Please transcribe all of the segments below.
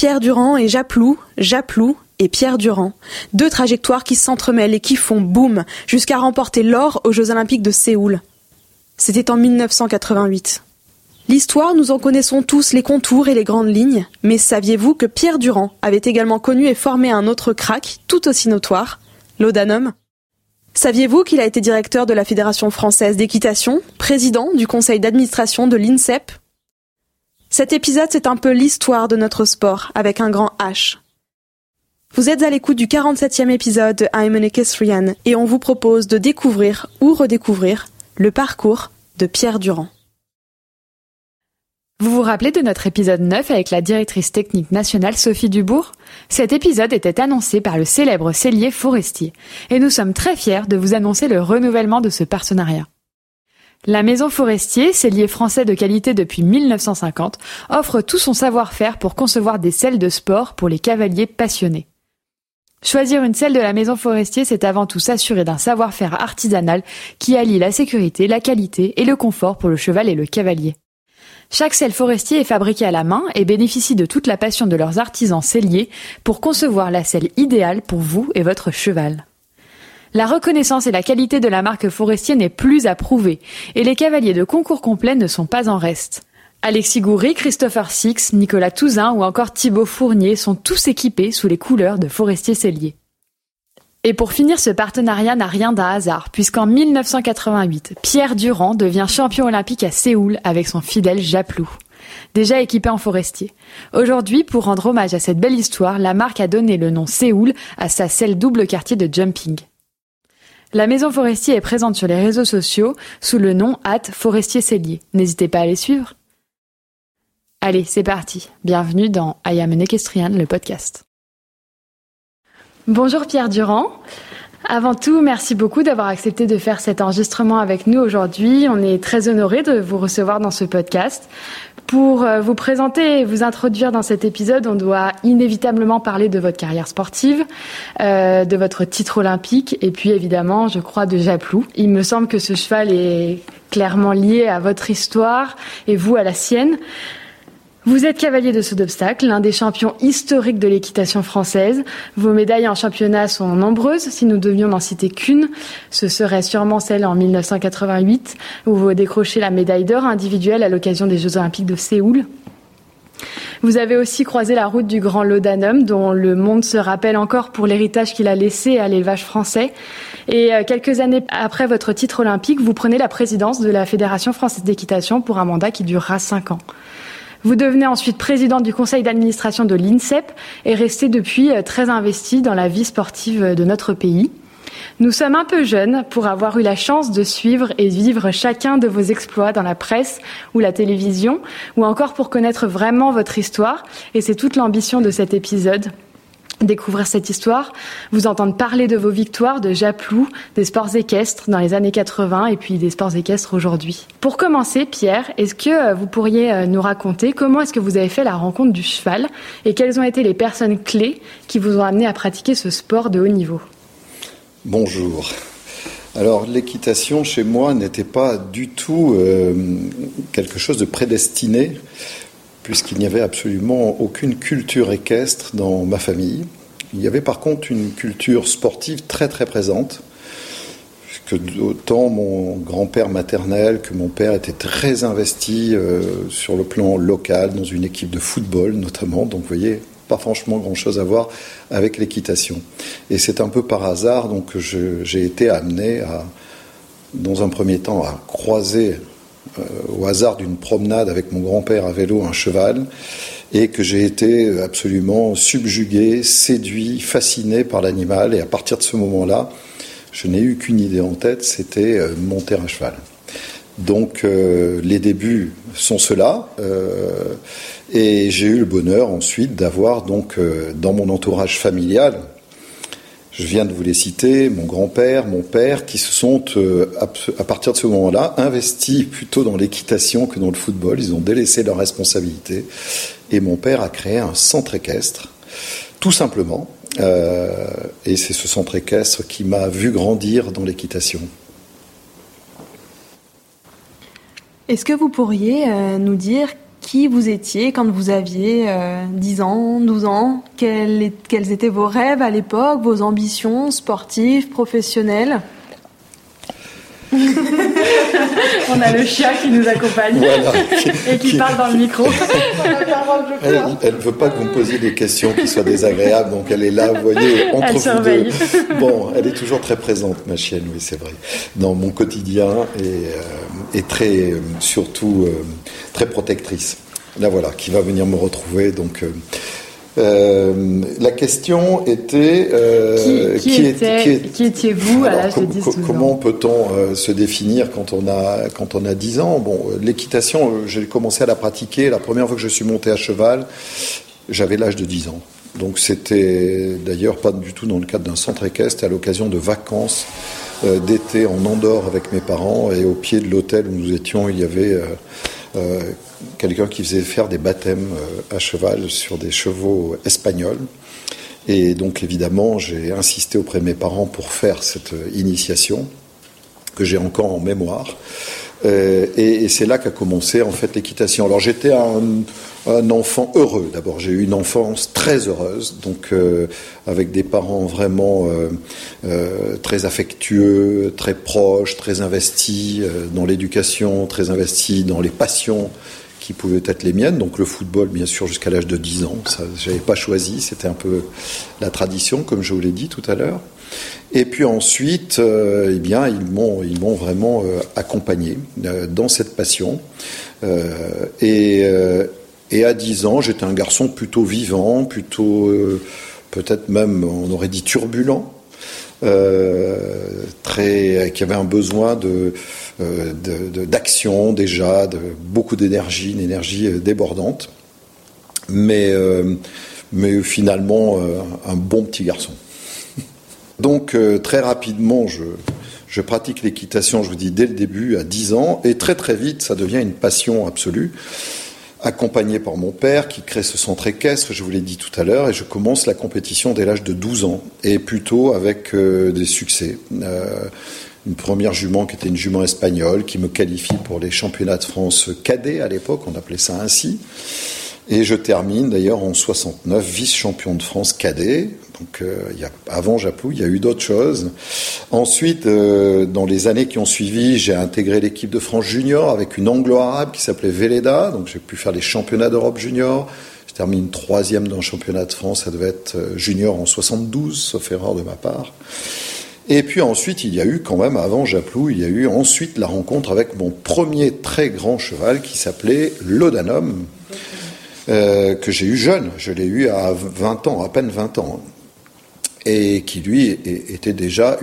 Pierre Durand et Japlou, Japlou et Pierre Durand. Deux trajectoires qui s'entremêlent et qui font boum jusqu'à remporter l'or aux Jeux Olympiques de Séoul. C'était en 1988. L'histoire, nous en connaissons tous les contours et les grandes lignes, mais saviez-vous que Pierre Durand avait également connu et formé un autre crack tout aussi notoire, l'Odanum Saviez-vous qu'il a été directeur de la Fédération française d'équitation, président du conseil d'administration de l'INSEP? Cet épisode, c'est un peu l'histoire de notre sport, avec un grand H. Vous êtes à l'écoute du 47e épisode de I'm an Equestrian et on vous propose de découvrir ou redécouvrir le parcours de Pierre Durand. Vous vous rappelez de notre épisode 9 avec la directrice technique nationale Sophie Dubourg? Cet épisode était annoncé par le célèbre cellier forestier et nous sommes très fiers de vous annoncer le renouvellement de ce partenariat. La Maison Forestier, cellier français de qualité depuis 1950, offre tout son savoir-faire pour concevoir des selles de sport pour les cavaliers passionnés. Choisir une selle de la maison forestier, c'est avant tout s'assurer d'un savoir-faire artisanal qui allie la sécurité, la qualité et le confort pour le cheval et le cavalier. Chaque selle forestier est fabriquée à la main et bénéficie de toute la passion de leurs artisans selliers pour concevoir la selle idéale pour vous et votre cheval. La reconnaissance et la qualité de la marque forestier n'est plus à prouver et les cavaliers de concours complet ne sont pas en reste. Alexis Goury, Christopher Six, Nicolas Touzin ou encore Thibaut Fournier sont tous équipés sous les couleurs de Forestier Cellier. Et pour finir, ce partenariat n'a rien d'un hasard, puisqu'en 1988, Pierre Durand devient champion olympique à Séoul avec son fidèle Japlou, déjà équipé en forestier. Aujourd'hui, pour rendre hommage à cette belle histoire, la marque a donné le nom Séoul à sa selle double quartier de jumping. La maison forestier est présente sur les réseaux sociaux sous le nom at Forestier Cellier. N'hésitez pas à les suivre. Allez, c'est parti. Bienvenue dans I Am an Equestrian, le podcast. Bonjour Pierre Durand. Avant tout, merci beaucoup d'avoir accepté de faire cet enregistrement avec nous aujourd'hui. On est très honoré de vous recevoir dans ce podcast. Pour euh, vous présenter et vous introduire dans cet épisode, on doit inévitablement parler de votre carrière sportive, euh, de votre titre olympique et puis évidemment, je crois, de Japlou. Il me semble que ce cheval est clairement lié à votre histoire et vous à la sienne. Vous êtes cavalier de saut d'obstacle, l'un des champions historiques de l'équitation française. Vos médailles en championnat sont nombreuses. Si nous devions n'en citer qu'une, ce serait sûrement celle en 1988, où vous décrochez la médaille d'or individuelle à l'occasion des Jeux Olympiques de Séoul. Vous avez aussi croisé la route du grand Laudanum, dont le monde se rappelle encore pour l'héritage qu'il a laissé à l'élevage français. Et euh, quelques années après votre titre olympique, vous prenez la présidence de la Fédération française d'équitation pour un mandat qui durera cinq ans. Vous devenez ensuite président du conseil d'administration de l'INSEP et restez depuis euh, très investi dans la vie sportive de notre pays. Nous sommes un peu jeunes pour avoir eu la chance de suivre et vivre chacun de vos exploits dans la presse ou la télévision, ou encore pour connaître vraiment votre histoire, et c'est toute l'ambition de cet épisode découvrir cette histoire, vous entendre parler de vos victoires, de Japlou, des sports équestres dans les années 80 et puis des sports équestres aujourd'hui. Pour commencer, Pierre, est-ce que euh, vous pourriez euh, nous raconter comment est-ce que vous avez fait la rencontre du cheval et quelles ont été les personnes clés qui vous ont amené à pratiquer ce sport de haut niveau? Bonjour. Alors l'équitation chez moi n'était pas du tout euh, quelque chose de prédestiné puisqu'il n'y avait absolument aucune culture équestre dans ma famille. Il y avait par contre une culture sportive très très présente, puisque autant mon grand-père maternel que mon père étaient très investis euh, sur le plan local, dans une équipe de football notamment, donc vous voyez, pas franchement grand-chose à voir avec l'équitation. Et c'est un peu par hasard donc que j'ai été amené à, dans un premier temps, à croiser au hasard d'une promenade avec mon grand-père à vélo un cheval et que j'ai été absolument subjugué, séduit, fasciné par l'animal et à partir de ce moment-là, je n'ai eu qu'une idée en tête, c'était euh, monter à cheval. Donc les débuts sont ceux-là. et j'ai eu le bonheur ensuite d'avoir donc dans mon entourage familial, je viens de vous les citer, mon grand-père, mon père, qui se sont, à partir de ce moment-là, investis plutôt dans l'équitation que dans le football. Ils ont délaissé leurs responsabilités. Et mon père a créé un centre équestre, tout simplement. Euh, et c'est ce centre équestre qui m'a vu grandir dans l'équitation. Est-ce que vous pourriez euh, nous dire qui vous étiez quand vous aviez 10 euh, ans, 12 ans? Quels étaient vos rêves à l'époque, vos ambitions sportives, professionnelles? On a le chien qui nous accompagne et qui, parle dans le micro. elle ne veut pas que vous me posiez des questions qui soient désagréables, donc elle est là, vous voyez, entre elle vous surveille. deux. Bon, elle est toujours très présente, ma chienne, oui, c'est vrai, dans mon quotidien et, euh, très, euh, surtout, euh, très protectrice. Là, voilà, qui va venir me retrouver, donc. Euh, la question était euh, qui, étiez-vous à l'âge de 10 ans Comment peut-on euh, se définir quand on a quand on a 10 ans? Bon, l'équitation, j'ai commencé à la pratiquer. La première fois que je suis monté à cheval, j'avais l'âge de 10 ans. Donc c'était d'ailleurs pas du tout dans le cadre d'un centre équestre, à l'occasion de vacances d'été en Andorre avec mes parents et au pied de l'hôtel où nous étions, il y avait quelqu'un qui faisait faire des baptêmes euh, à cheval sur des chevaux espagnols. Et donc évidemment, j'ai insisté auprès de mes parents pour faire cette euh, initiation que j'ai encore en mémoire. Euh, et, c'est là qu'a commencé en fait l'équitation. Alors j'étais un, enfant heureux. D'abord, j'ai eu une enfance très heureuse, donc avec des parents vraiment très affectueux, très proches, très investis dans l'éducation, très investis dans les passions qui pouvaient être les miennes. Donc le football, bien sûr, jusqu'à l'âge de 10 ans. Ça, j'avais pas choisi. C'était un peu la tradition, comme je vous l'ai dit tout à l'heure. Et puis ensuite, euh, eh bien, ils m'ont, ils m'ont vraiment euh, accompagné euh, dans cette passion. et, et à 10 ans, j'étais un garçon plutôt vivant, plutôt, peut-être même, on aurait dit turbulent. Très, qui avait un besoin de, d'action déjà, de beaucoup d'énergie, une énergie débordante, mais, mais finalement un bon petit garçon. Donc euh, très rapidement, je, pratique l'équitation, je vous dis, dès le début, à 10 ans, et très très vite, ça devient une passion absolue, accompagné par mon père qui crée ce centre équestre, je vous l'ai dit tout à l'heure, et je commence la compétition dès l'âge de 12 ans, et plutôt avec euh, des succès. Euh, une première jument qui était une jument espagnole, qui me qualifie pour les championnats de France cadets à l'époque, on appelait ça ainsi. Et je termine d'ailleurs en 69 vice-champion de France cadet. Donc euh, avant Japlou, il y a eu d'autres choses. Ensuite, euh, dans les années qui ont suivi, j'ai intégré l'équipe de France junior avec une anglo-arabe qui s'appelait Véleda. Donc j'ai pu faire les championnats d'Europe junior. Je termine troisième dans le championnat de France. Ça devait être euh, junior en 72, sauf erreur de ma part. Et puis ensuite, il y a eu quand même, avant Japlou, il y a eu ensuite la rencontre avec mon premier très grand cheval qui s'appelait l'Odanum, que j'ai eu jeune. Je l'ai eu à 20 ans, à peine 20 ans. Et qui, lui, était déjà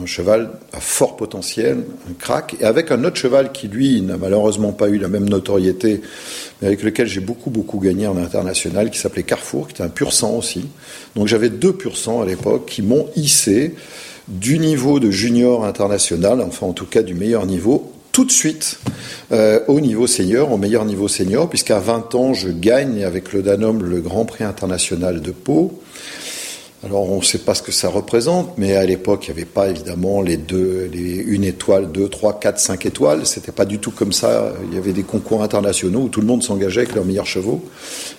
un cheval à fort potentiel, un crack, et avec un autre cheval qui, lui, n'a malheureusement pas eu la même notoriété, mais avec lequel j'ai beaucoup, beaucoup gagné en international, qui s'appelait Carrefour, qui était un pur sang aussi. Donc j'avais deux pur sang à l'époque qui m'ont hissé du niveau de junior international, enfin en tout cas du meilleur niveau, tout de suite euh, au niveau senior, au meilleur niveau senior, puisqu'à 20 ans, je gagne avec le Danone le Grand Prix international de Pau. Alors on ne sait pas ce que ça représente, mais à l'époque, il n'y avait pas évidemment les deux, les une étoile, deux, trois, quatre, cinq étoiles. C'était pas du tout comme ça. Il y avait des concours internationaux où tout le monde s'engageait avec leurs meilleurs chevaux.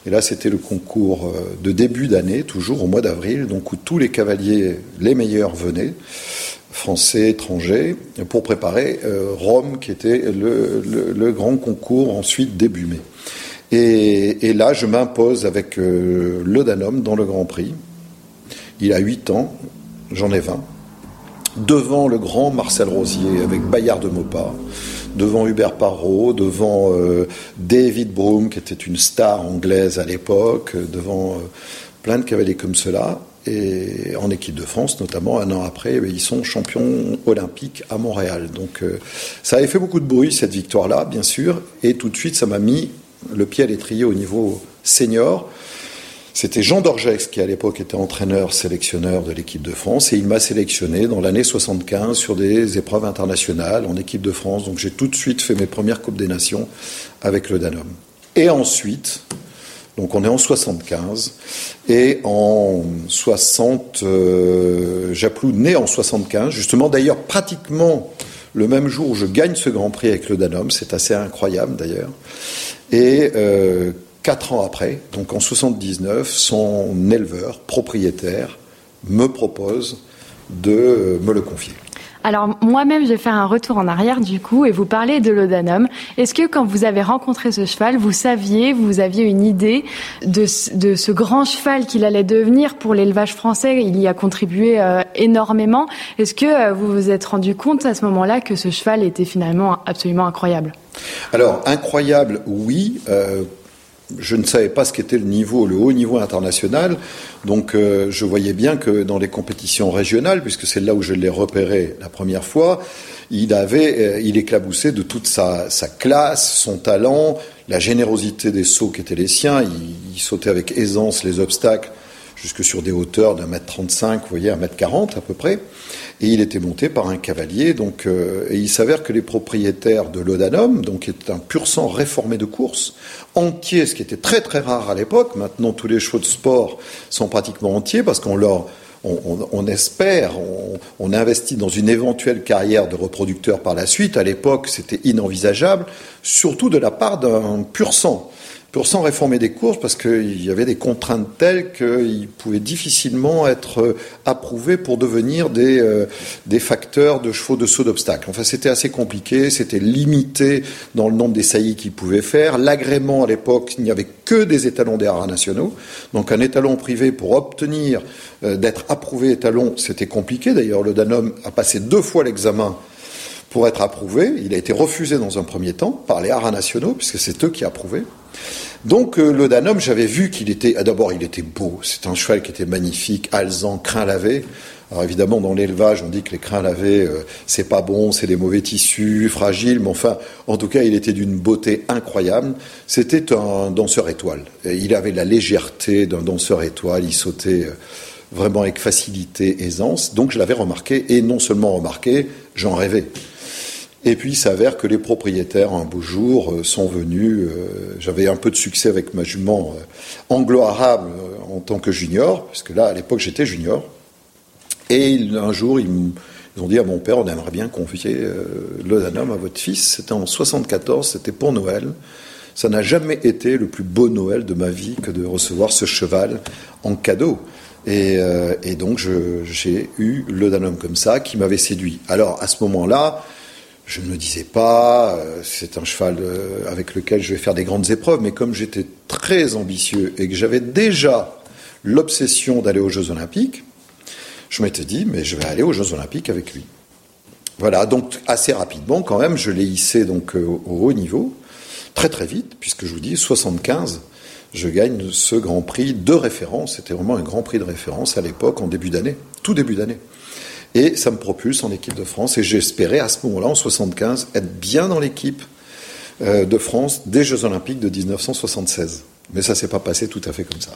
Et là, c'était le concours euh, de début d'année, toujours au mois d'avril, donc où tous les cavaliers, les meilleurs, venaient français, étrangers, pour préparer euh, Rome, qui était le, grand concours ensuite début mai. Et, là, je m'impose avec euh, le dans le Grand Prix. Il a 8 ans, j'en ai 20. Devant le grand Marcel Rosier, avec Bayard de Maupas, devant Hubert Parrot, devant euh, David Broom, qui était une star anglaise à l'époque, devant plein de cavaliers comme cela. Et en équipe de France, notamment un an après, ils sont champions olympiques à Montréal. Donc euh, ça avait fait beaucoup de bruit cette victoire-là, bien sûr, et tout de suite ça m'a mis le pied à l'étrier au niveau senior. C'était Jean Dorgex qui à l'époque était entraîneur, sélectionneur de l'équipe de France et il m'a sélectionné dans l'année 75 sur des épreuves internationales en équipe de France. Donc j'ai tout de suite fait mes premières Coupes des Nations avec le Danone. Et ensuite, donc on est en 75 et en 60, euh, Japlou né en 75, justement d'ailleurs pratiquement le même jour où je gagne ce Grand Prix avec le Danone, c'est assez incroyable d'ailleurs. Et euh, Quatre ans après, donc en 79, son éleveur, propriétaire, me propose de euh, me le confier. Alors moi-même, je vais faire un retour en arrière du coup et vous parler de l'Odanum. Est-ce que quand vous avez rencontré ce cheval, vous saviez, vous aviez une idée de, de ce grand cheval qu'il allait devenir pour l'élevage français? Il y a contribué euh, énormément. Est-ce que euh, vous vous êtes rendu compte à ce moment-là que ce cheval était finalement absolument incroyable? Alors incroyable, oui je ne savais pas ce qu'était le niveau, le haut niveau international. Donc, euh, je voyais bien que dans les compétitions régionales, puisque c'est là où je l'ai repéré la première fois, il avait, euh, il éclaboussait de toute sa, classe, son talent, la générosité des sauts qui étaient les siens. Il, il sautait avec aisance les obstacles jusque sur des hauteurs d'un mètre 35, vous voyez, un mètre 40 à peu près. Et il était monté par un cavalier. Donc, euh, et il s'avère que les propriétaires de l'Odanum, donc qui est un pur sang réformé de course, entier, ce qui était très très rare à l'époque. Maintenant, tous les chevaux de sport sont pratiquement entiers parce qu'on leur on, espère, on, on, investit dans une éventuelle carrière de reproducteur par la suite. À l'époque, c'était inenvisageable, surtout de la part d'un pur sang pour s'en réformer des courses parce qu'il y avait des contraintes telles qu'ils pouvaient difficilement être euh, approuvés pour devenir des, euh, des facteurs de chevaux de saut d'obstacles. Enfin, c'était assez compliqué, c'était limité dans le nombre des saillies qu'ils pouvaient faire. L'agrément à l'époque, il n'y avait que des étalons des haras nationaux. Donc un étalon privé pour obtenir euh, d'être approuvé étalon, c'était compliqué. D'ailleurs, le Danum a passé deux fois l'examen pour être approuvé. Il a été refusé dans un premier temps par les haras nationaux, puisque c'est eux qui approuvaient. Donc euh, le Danum, j'avais vu qu'il était, ah, d'abord il était beau, c'est un cheval qui était magnifique, alzant, crin lavé. Alors évidemment dans l'élevage on dit que les crins lavés euh, c'est pas bon, c'est des mauvais tissus, fragiles, mais enfin en tout cas il était d'une beauté incroyable. C'était un danseur étoile. il avait la légèreté d'un danseur étoile, il sautait euh, vraiment avec facilité, aisance. Donc je l'avais remarqué et non seulement remarqué, j'en rêvais. Et puis il s'avère que les propriétaires, un beau jour, euh, sont venus. Euh, j'avais un peu de succès avec ma jument euh, anglo-arabe en tant que junior, puisque là, à l'époque, j'étais junior. Et un jour, ils, ont dit à mon père, on aimerait bien confier le Danum à votre fils. C'était en 74, c'était pour Noël. Ça n'a jamais été le plus beau Noël de ma vie que de recevoir ce cheval en cadeau. Et, donc, j'ai eu le comme ça, qui m'avait séduit. Alors, à ce moment-là, je ne me disais pas, euh, c'est un cheval euh, avec lequel je vais faire des grandes épreuves, mais comme j'étais très ambitieux et que j'avais déjà l'obsession d'aller aux Jeux Olympiques, je m'étais dit, mais je vais aller aux Jeux Olympiques avec lui. Voilà, donc assez rapidement quand même, je l'ai hissé donc euh, au haut niveau, très très vite, puisque je vous dis, 75, je gagne ce Grand Prix de référence. C'était vraiment un Grand Prix de référence à l'époque, en début d'année, tout début d'année. Et ça me propulse en équipe de France. Et j'espérais à ce moment-là, en 75, être bien dans l'équipe euh, de France des Jeux Olympiques de 1976. Mais ça s'est pas passé tout à fait comme ça.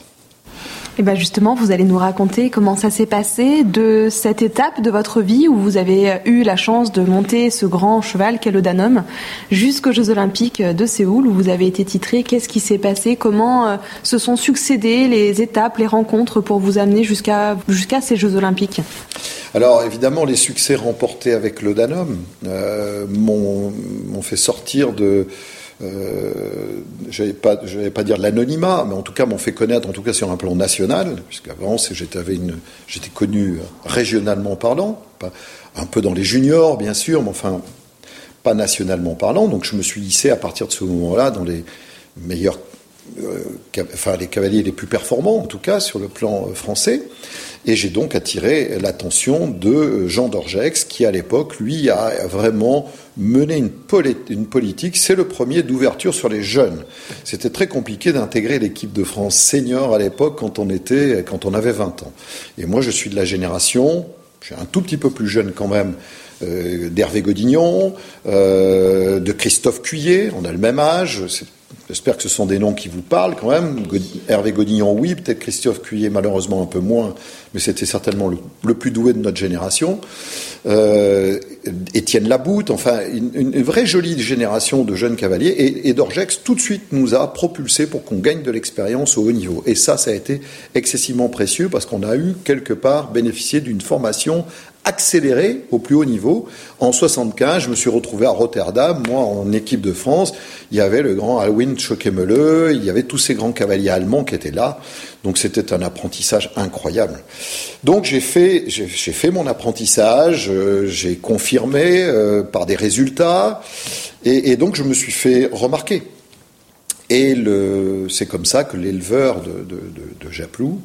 Et bien justement, vous allez nous raconter comment ça s'est passé de cette étape de votre vie où vous avez eu la chance de monter ce grand cheval qu'est le Danum jusqu'aux Jeux Olympiques de Séoul où vous avez été titré. Qu'est-ce qui s'est passé? Comment euh, se sont succédés les étapes, les rencontres pour vous amener jusqu'à jusqu'à ces Jeux Olympiques? Alors évidemment, les succès remportés avec le Danum euh, m'ont fait sortir de, euh, je vais pas, dire l'anonymat, mais en tout cas m'ont fait connaître, en tout cas sur un plan national, puisqu'avant j'étais connu régionalement parlant, un peu dans les juniors bien sûr, mais enfin pas nationalement parlant. Donc je me suis hissé à partir de ce moment-là dans les meilleurs enfin les cavaliers les plus performants en tout cas sur le plan français. Et j'ai donc attiré l'attention de Jean d'Orgex, qui à l'époque, lui, a vraiment mené une, politique. C'est le premier d'ouverture sur les jeunes. C'était très compliqué d'intégrer l'équipe de France senior à l'époque quand on était, quand on avait 20 ans. Et moi, je suis de la génération, je un tout petit peu plus jeune quand même, euh, d'Hervé Godignon, euh, de Christophe Cuillet, on a le même âge, J'espère que ce sont des noms qui vous parlent quand même. Hervé Godignon, oui, peut-être Christophe Cuillet, malheureusement un peu moins, mais c'était certainement le, plus doué de notre génération. Euh, Étienne Laboutte, enfin, une, vraie jolie génération de jeunes cavaliers. Et, et Dorgex, tout de suite, nous a propulsé pour qu'on gagne de l'expérience au haut niveau. Et ça, ça a été excessivement précieux parce qu'on a eu, quelque part, bénéficié d'une formation accéléré au plus haut niveau. En 75, je me suis retrouvé à Rotterdam, moi en équipe de France. Il y avait le grand Alwin Schockemele, il y avait tous ces grands cavaliers allemands qui étaient là. Donc c'était un apprentissage incroyable. Donc j'ai fait, j'ai fait mon apprentissage, euh, j'ai confirmé euh, par des résultats, et, donc je me suis fait remarquer. Et c'est comme ça que l'éleveur de, de, de Japlou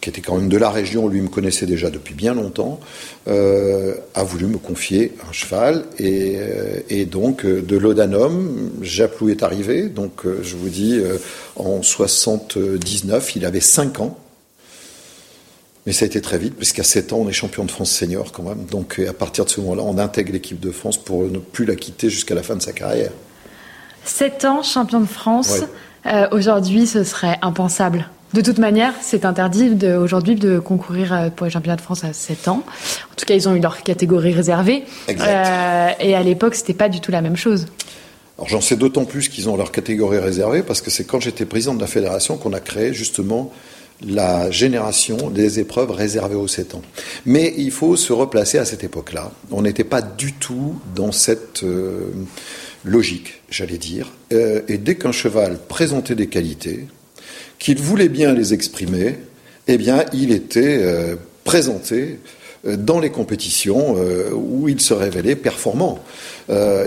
qui était quand même de la région, lui me connaissait déjà depuis bien longtemps, euh, a voulu me confier un cheval. Et, euh, donc, euh, de l'Odanum, Japlou est arrivé. Donc, je vous dis, en 79, il avait 5 ans. Mais ça a été très vite, puisqu'à 7 ans, on est champion de France senior quand même. Donc, à partir de ce moment-là, on intègre l'équipe de France pour ne plus la quitter jusqu'à la fin de sa carrière. 7 ans, champion de France. Aujourd'hui, ce serait impensable. De toute manière, c'est interdit aujourd'hui de concourir euh, pour les championnats de France à 7 ans. En tout cas, ils ont eu leur catégorie réservée. Euh, et à l'époque, c'était pas du tout la même chose. Alors j'en sais d'autant plus qu'ils ont leur catégorie réservée parce que c'est quand j'étais président de la fédération qu'on a créé justement la génération des épreuves réservées aux 7 ans. Mais il faut se replacer à cette époque-là. On n'était pas du tout dans cette euh, logique, j'allais dire. et dès qu'un cheval présentait des qualités, qu'il voulait bien les exprimer, eh bien, il était euh, présenté euh, dans les compétitions euh, où il se révélait performant.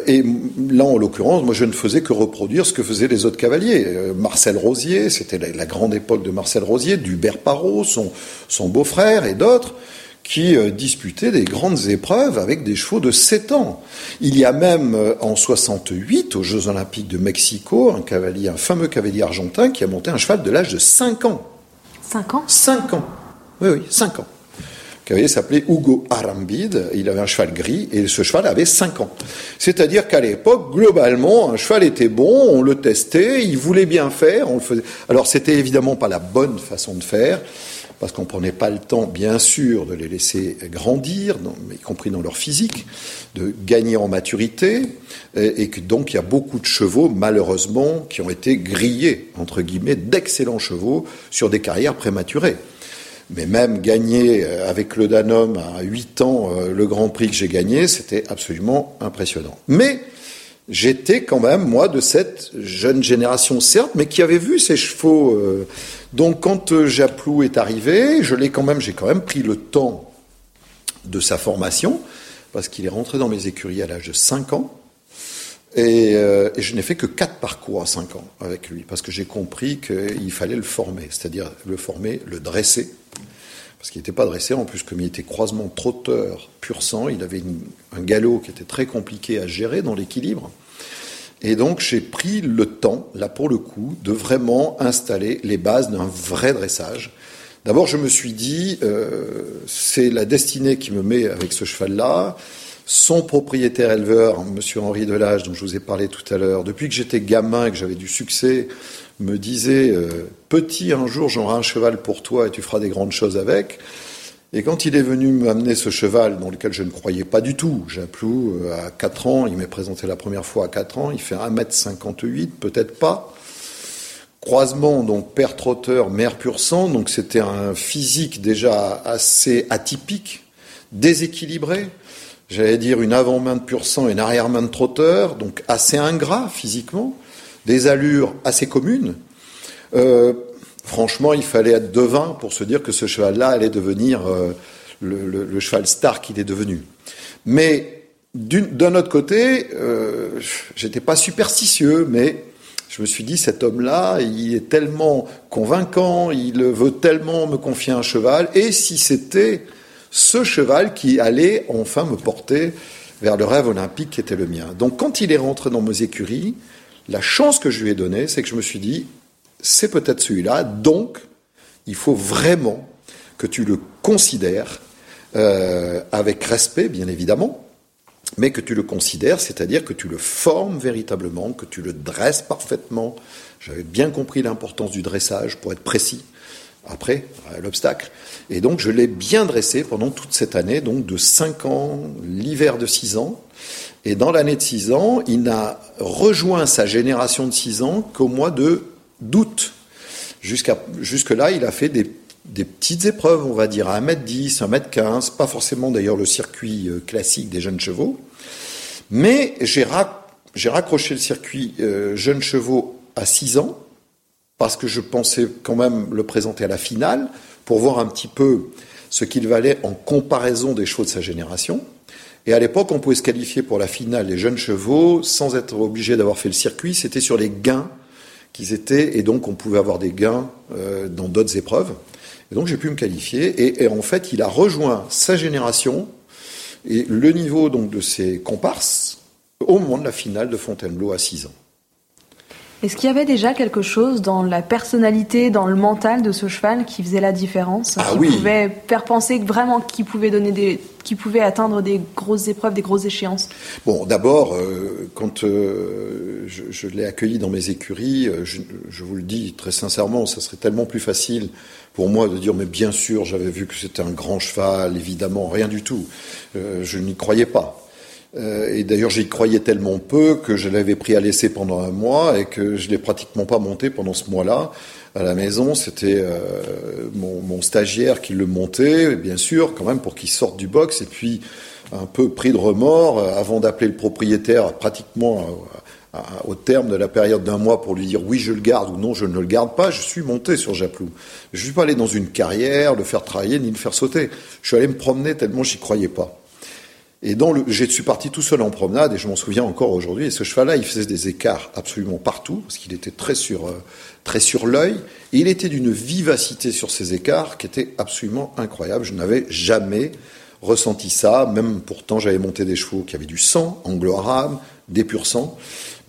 et là, en l'occurrence, je ne faisais que reproduire ce que faisaient les autres cavaliers. Marcel Rosier, c'était la, grande époque de Marcel Rosier, d'Hubert Parot, son, son beau-frère et d'autres qui euh, disputait des grandes épreuves avec des chevaux de 7 ans. Il y a même euh, en 68, aux Jeux Olympiques de Mexico, un cavalier, un fameux cavalier argentin qui a monté un cheval de l'âge de 5 ans. 5 ans? 5 ans. Oui, oui, 5 ans. Le cavalier s'appelait Hugo Arambide, il avait un cheval gris et ce cheval avait 5 ans. C'est-à-dire qu'à l'époque, globalement, un cheval était bon, on le testait, il voulait bien faire, on le faisait. Alors c'était évidemment pas la bonne façon de faire, parce qu'on ne prenait pas le temps, bien sûr, de les laisser grandir, y compris dans leur physique, de gagner en maturité, et, que donc il y a beaucoup de chevaux, malheureusement, qui ont été grillés, entre guillemets, d'excellents chevaux sur des carrières prématurées. Mais même gagner euh, avec le Danone à 8 ans euh, le Grand Prix que j'ai gagné, c'était absolument impressionnant. Mais j'étais quand même, moi, de cette jeune génération, certes, mais qui avait vu ces chevaux euh, donc quand euh, Japlou est arrivé, je l'ai quand même, j'ai quand même pris le temps de sa formation, parce qu'il est rentré dans mes écuries à l'âge de 5 ans. Euh, et, je n'ai fait que 4 parcours à 5 ans avec lui, parce que j'ai compris qu'il fallait le former, c'est-à-dire le former, le dresser. Parce qu'il n'était pas dressé, en plus, comme il était croisement trotteur pur sang, il avait un galop qui était très compliqué à gérer dans l'équilibre. Et donc j'ai pris le temps, là pour le coup, de vraiment installer les bases d'un vrai dressage. D'abord, je me suis dit, euh, c'est la destinée qui me met avec ce cheval-là. Son propriétaire éleveur, Monsieur Henri Delage, dont je vous ai parlé tout à l'heure, depuis que j'étais gamin et que j'avais du succès, me disait euh, Petit, un jour j'aurai un cheval pour toi et tu feras des grandes choses avec. Et quand il est venu m'amener ce cheval dans lequel je ne croyais pas du tout, Japlou, euh, à 4 ans, il m'est présenté la première fois à 4 ans, il fait 1m58, peut-être pas. Croisement, donc père trotteur, mère pur sang, donc c'était un physique déjà assez atypique, déséquilibré. J'allais dire une avant-main de pur sang et une arrière-main de trotteur, donc assez ingrat physiquement, des allures assez communes. Euh, franchement, il fallait être devin pour se dire que ce cheval-là allait devenir euh, le, cheval star qu'il est devenu. Mais d'un autre côté, euh, j'étais pas superstitieux, mais Je me suis dit, cet homme-là, il est tellement convaincant, il veut tellement me confier un cheval, et si c'était ce cheval qui allait enfin me porter vers le rêve olympique qui était le mien. Donc quand il est rentré dans mes écuries, la chance que je lui ai donnée, c'est que je me suis dit, c'est peut-être celui-là, donc il faut vraiment que tu le considères euh, avec respect, bien évidemment, mais que tu le considères, c'est-à-dire que tu le formes véritablement, que tu le dresses parfaitement. J'avais bien compris l'importance du dressage pour être précis après l'obstacle. Et donc je l'ai bien dressé pendant toute cette année, donc de 5 ans, l'hiver de 6 ans. Et dans l'année de 6 ans, il n'a rejoint sa génération de 6 ans qu'au mois de d'août. Jusqu'à, jusque-là, il a fait des, des, petites épreuves, on va dire, à 1m10, 1m15, pas forcément d'ailleurs le circuit euh, classique des jeunes chevaux. Mais j'ai, j'ai raccroché le circuit euh, jeunes chevaux à 6 ans, parce que je pensais quand même le présenter à la finale, pour voir un petit peu ce qu'il valait en comparaison des chevaux de sa génération. Et à l'époque, on pouvait se qualifier pour la finale des jeunes chevaux sans être obligé d'avoir fait le circuit. C'était sur les gains qu'ils étaient, et donc on pouvait avoir des gains euh, dans d'autres épreuves. Et donc j'ai pu me qualifier, et, en fait il a rejoint sa génération et le niveau donc de ses comparses au moment de la finale de Fontainebleau à 6 ans. Est-ce qu'il y avait déjà quelque chose dans la personnalité, dans le mental de ce cheval qui faisait la différence ah, Qui oui. pouvait faire penser vraiment qu'il pouvait donner des, qui pouvait atteindre des grosses épreuves, des grosses échéances Bon, d'abord, euh, quand euh, je, je l'ai accueilli dans mes écuries, euh, je, je, vous le dis très sincèrement, ça serait tellement plus facile pour moi de dire mais bien sûr, j'avais vu que c'était un grand cheval, évidemment, rien du tout. Euh, je n'y croyais pas. Euh, et d'ailleurs, j'y croyais tellement peu que je l'avais pris à l'essai pendant un mois et que je l'ai pratiquement pas monté pendant ce mois-là à la maison. C'était euh, mon, mon, stagiaire qui le montait, bien sûr, quand même pour qu'il sorte du box. Et puis, un peu pris de remords, euh, avant d'appeler le propriétaire, pratiquement à, au terme de la période d'un mois, pour lui dire oui, je le garde ou non, je ne le garde pas. Je suis monté sur Japlou. Je suis pas allé dans une carrière, le faire travailler ni le faire sauter. Je suis allé me promener tellement j'y croyais pas. Et dans le, je suis parti tout seul en promenade et je m'en souviens encore aujourd'hui. Et ce cheval-là, il faisait des écarts absolument partout parce qu'il était très sur, euh, très sur l'œil. Et il était d'une vivacité sur ces écarts qui était absolument incroyable. Je n'avais jamais ressenti ça. Même pourtant, j'avais monté des chevaux qui avaient du sang, anglo-arabe, des purs sang.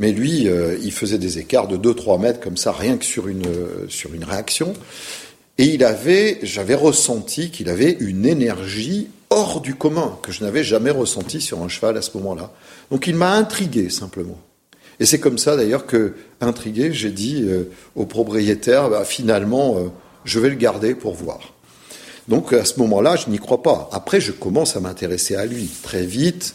Mais lui, euh, il faisait des écarts de 2-3 mètres comme ça, rien que sur une, euh, sur une réaction. Et il avait, j'avais ressenti qu'il avait une énergie hors du commun que je n'avais jamais ressenti sur un cheval à ce moment-là. Donc il m'a intrigué simplement. Et c'est comme ça d'ailleurs que, intrigué, j'ai dit euh, au propriétaire, bah, finalement, euh, je vais le garder pour voir. Donc à ce moment-là, je n'y crois pas. Après, je commence à m'intéresser à lui. Très vite,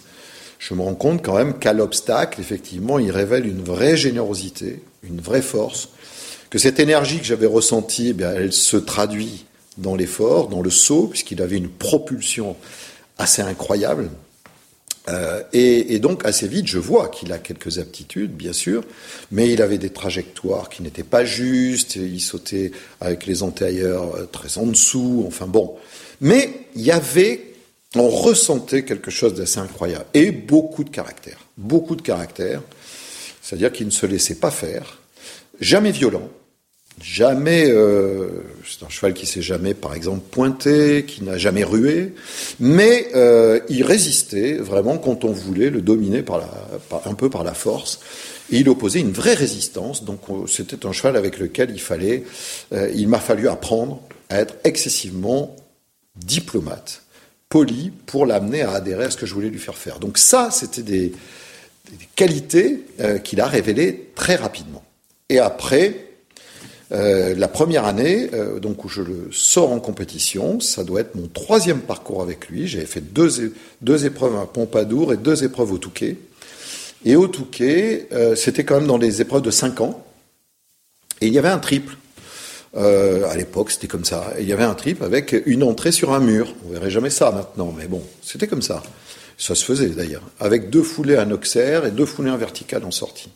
je me rends compte quand même qu'à l'obstacle, effectivement, il révèle une vraie générosité, une vraie force, que cette énergie que j'avais ressentie, eh elle se traduit dans l'effort, dans le saut, puisqu'il avait une propulsion assez incroyable. Euh, et, et, donc assez vite, je vois qu'il a quelques aptitudes, bien sûr, mais il avait des trajectoires qui n'étaient pas justes. Il sautait avec les antérieurs euh, très en dessous. Enfin bon, mais il y avait, on ressentait quelque chose d'assez incroyable et beaucoup de caractère, beaucoup de caractère. C'est-à-dire qu'il ne se laissait pas faire, jamais violent, jamais. Euh, c'est un cheval qui s'est jamais, par exemple, pointé, qui n'a jamais rué, mais euh, il résistait vraiment quand on voulait le dominer un peu par la force. Et il opposait une vraie résistance. Donc c'était un cheval avec lequel il fallait, euh, il m'a fallu apprendre à être excessivement diplomate, poli, pour l'amener à adhérer à ce que je voulais lui faire faire. Donc ça, c'était des, des qualités euh, qu'il a révélées très rapidement. Et après, euh, la première année, euh, donc où je le sors en compétition, ça doit être mon troisième parcours avec lui. J'avais fait deux, deux épreuves à Pompadour et deux épreuves au Touquet. Et au Touquet, euh, c'était quand même dans les épreuves de 5 ans. Et il y avait un triple. à l'époque, c'était comme ça. Et il y avait un triple avec une entrée sur un mur. On verrait jamais ça maintenant, mais bon, c'était comme ça. Ça se faisait d'ailleurs. Avec deux foulées en auxerre et deux foulées en vertical en sortie.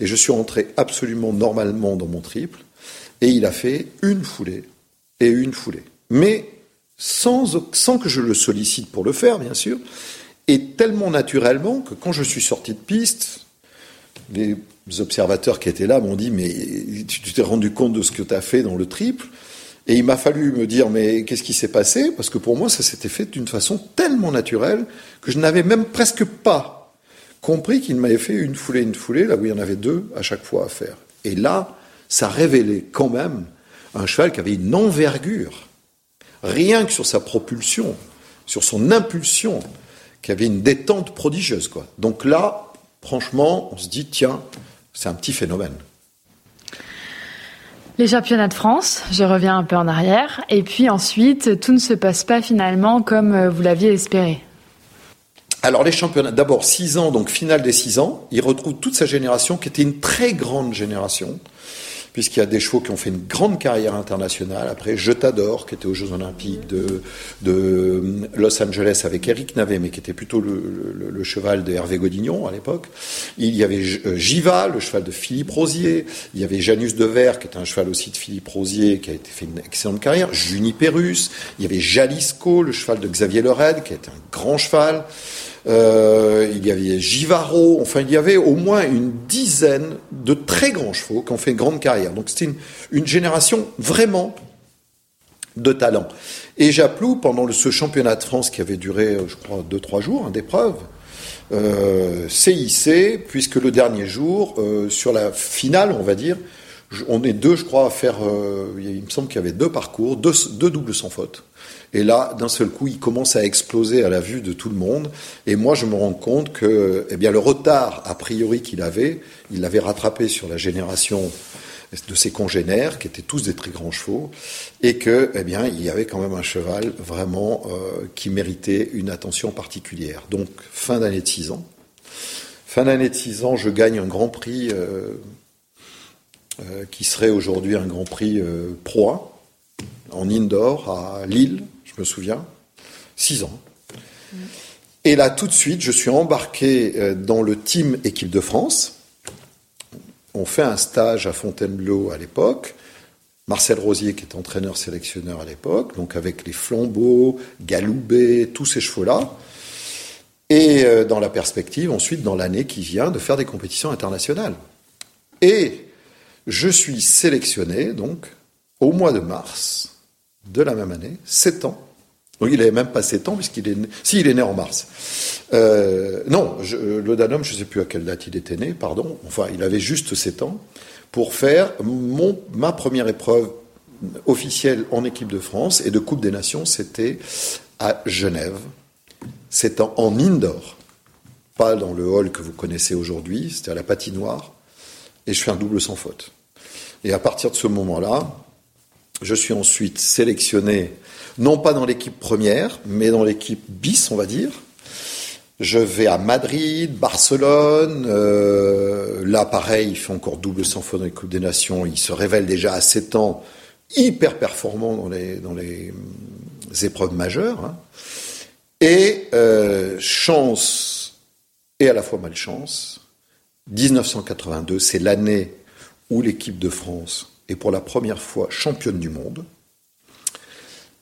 Et je suis rentré absolument normalement dans mon triple. Et il a fait une foulée et une foulée. Mais sans, que je le sollicite pour le faire, bien sûr, et tellement naturellement que quand je suis sorti de piste, les observateurs qui étaient là m'ont dit, mais tu t'es rendu compte de ce que tu as fait dans le triple? Et il m'a fallu me dire, mais qu'est-ce qui s'est passé? Parce que pour moi, ça s'était fait d'une façon tellement naturelle que je n'avais même presque pas compris qu'il m'avait fait une foulée, une foulée, là où il y en avait deux à chaque fois à faire. Et là, ça révélait quand même un cheval qui avait une envergure, rien que sur sa propulsion, sur son impulsion, qui avait une détente prodigieuse. Quoi. Donc là, franchement, on se dit, tiens, c'est un petit phénomène. Les championnats de France, je reviens un peu en arrière, et puis ensuite, tout ne se passe pas finalement comme euh, vous l'aviez espéré. Alors les championnats, d'abord 6 ans, donc finale des 6 ans, il retrouve toute sa génération qui était une très grande génération, puisqu'il y a des chevaux qui ont fait une grande carrière internationale. Après, Je t'adore, qui était aux Jeux Olympiques de, de Los Angeles avec Eric Navet, mais qui était plutôt le, cheval de Hervé Godignon à l'époque. Il y avait Giva, le cheval de Philippe Rosier. Il y avait Janus de Verre, qui était un cheval aussi de Philippe Rosier, qui a été fait une excellente carrière. Juniperus. Il y avait Jalisco, le cheval de Xavier Lered, qui était un grand cheval. Euh, il y avait Givaro, enfin il y avait au moins une dizaine de très grands chevaux qui ont fait une grande carrière. Donc c'était une, génération vraiment de talent. Et Japlou, pendant ce championnat de France qui avait duré, je crois, deux trois jours hein, d'épreuve, euh, puisque le dernier jour, euh, sur la finale, on va dire, on est deux, je crois, à faire. Euh, il me semble qu'il y avait deux parcours, deux doubles sans faute. Et là, d'un seul coup, il commence à exploser à la vue de tout le monde. Et moi, je me rends compte que, eh bien, le retard a priori qu'il avait, il l'avait rattrapé sur la génération de ses congénères, qui étaient tous des très grands chevaux, et que, eh bien, il y avait quand même un cheval vraiment euh, qui méritait une attention particulière. Donc, fin d'année de 6 ans. Fin d'année de 6 ans, je gagne un grand prix euh, euh, qui serait aujourd'hui un grand prix proie en indoor à Lille, je me souviens, six ans. Et là, tout de suite, je suis embarqué euh, dans le team équipe de France. On fait un stage à Fontainebleau à l'époque. Marcel Rosier, qui est entraîneur-sélectionneur à l'époque, donc avec les flambeaux, Galoubet, tous ces chevaux-là. Et euh, dans la perspective, ensuite, dans l'année qui vient, de faire des compétitions internationales. Et je suis sélectionné, donc, au mois de mars de la même année, 7 ans. Donc il n'avait même pas 7 ans, puisqu'il est né. Est né en mars. Euh, non, je, le Danum, je ne sais plus à quelle date il était né, pardon. Enfin, il avait juste 7 ans pour faire mon, ma première épreuve officielle en équipe de France et de Coupe des Nations, c'était à Genève. C'est en, en indoor, pas dans le hall que vous connaissez aujourd'hui, c'était à la patinoire, et je fais un double sans faute. Et à partir de ce moment-là, je suis ensuite sélectionné, non pas dans l'équipe première, mais dans l'équipe bis, on va dire. Je vais à Madrid, Barcelone. Euh, là, pareil, il fait encore double sans faute dans les Coupes des Nations. Il se révèle déjà à 7 ans hyper performant dans les, dans les euh, épreuves majeures. Hein. Et euh, chance, et à la fois malchance, 1982, c'est l'année où l'équipe de France et pour la première fois championne du monde.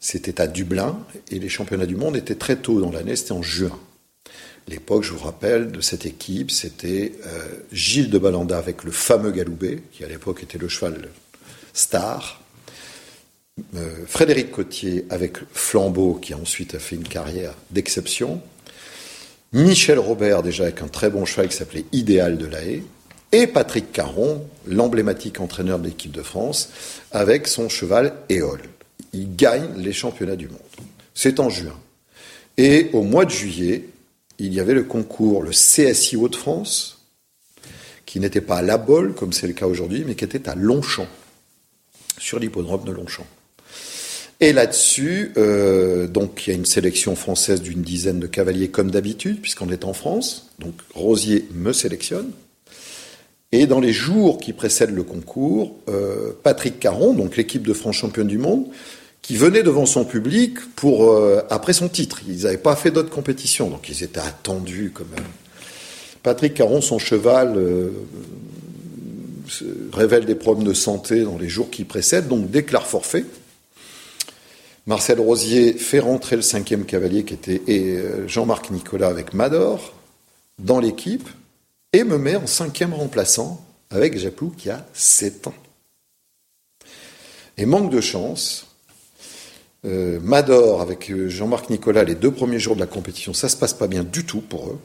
C'était à Dublin et les championnats du monde étaient très tôt dans l'année, c'était en juin. L'époque, je vous rappelle, de cette équipe, c'était euh, Gilles de Balanda avec le fameux Galoubet, qui à l'époque était le cheval star, euh, Frédéric Cotier avec Flambeau, qui ensuite a fait une carrière d'exception, Michel Robert déjà avec un très bon cheval qui s'appelait Idéal de la Haye, et Patrick Caron, l'emblématique entraîneur de l'équipe de France, avec son cheval Éole. Il gagne les championnats du monde. C'est en juin. Et au mois de juillet, il y avait le concours, le CSI Hauts-de-France, qui n'était pas à La Bolle, comme c'est le cas aujourd'hui, mais qui était à Longchamp, sur l'hippodrome de Longchamp. Et là-dessus, euh, donc il y a une sélection française d'une dizaine de cavaliers comme d'habitude, puisqu'on est en France. Donc Rosier me sélectionne. Et dans les jours qui précèdent le concours, euh, Patrick Caron, donc l'équipe de France championne du monde, qui venait devant son public pour euh, après son titre. Ils n'avaient pas fait d'autres compétitions, donc ils étaient attendus quand même. Patrick Caron, son cheval, euh, révèle des problèmes de santé dans les jours qui précèdent, donc déclare forfait. Marcel Rosier fait rentrer le cinquième cavalier qui était Jean-Marc Nicolas avec Mador dans l'équipe. Et me met en cinquième remplaçant avec Japlou qui a 7 ans. Et manque de chance, euh, Mador avec euh, Jean-Marc Nicolas les deux premiers jours de la compétition, ça se passe pas bien du tout pour eux.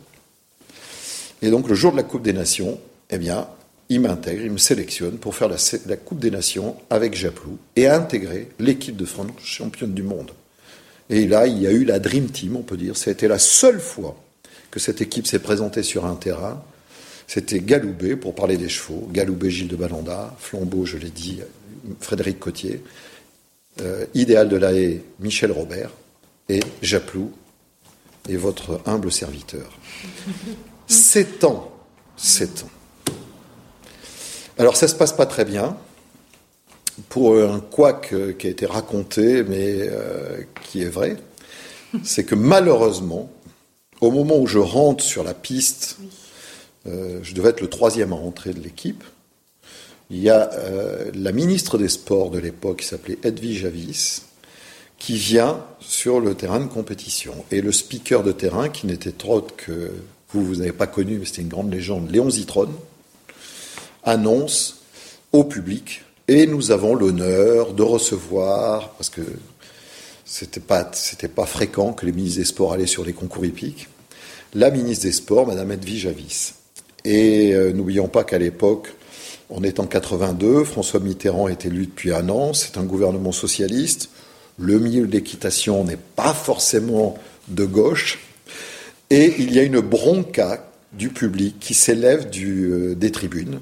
Et donc le jour de la Coupe des Nations, eh bien, il m'intègre, il me sélectionne pour faire la, Coupe des Nations avec Japlou et intégrer l'équipe de France championne du monde. Et là, il y a eu la Dream Team, on peut dire. C'était la seule fois que cette équipe s'est présentée sur un terrain. C'était Galoubet, pour parler des chevaux, Galoubet Gilles de Balanda, Flambeau, je l'ai dit, Frédéric Cotier, euh, Idéal de la Haye, Michel Robert, et Japlou, et votre humble serviteur. Sept ans, sept ans. Alors ça se passe pas très bien. Pour un couac euh, qui a été raconté, mais euh, qui est vrai, c'est que malheureusement, au moment où je rentre sur la piste, euh, je devais être le troisième à rentrer de l'équipe, il y a la ministre des Sports de l'époque, qui s'appelait Edwige Javis, qui vient sur le terrain de compétition. Et le speaker de terrain, qui n'était autre que, vous, vous n'avez pas connu, mais c'était une grande légende, Léon Zitrone, annonce au public et nous avons l'honneur de recevoir, parce que c'était pas, pas fréquent que les ministres des Sports allaient sur les concours hippiques, la ministre des Sports, Madame Edwige Javis. Et euh, n'oublions pas qu'à l'époque, on est en 82, François Mitterrand est élu depuis un an, c'est un gouvernement socialiste, le milieu de l'équitation n'est pas forcément de gauche, et il y a une bronca du public qui s'élève euh, des tribunes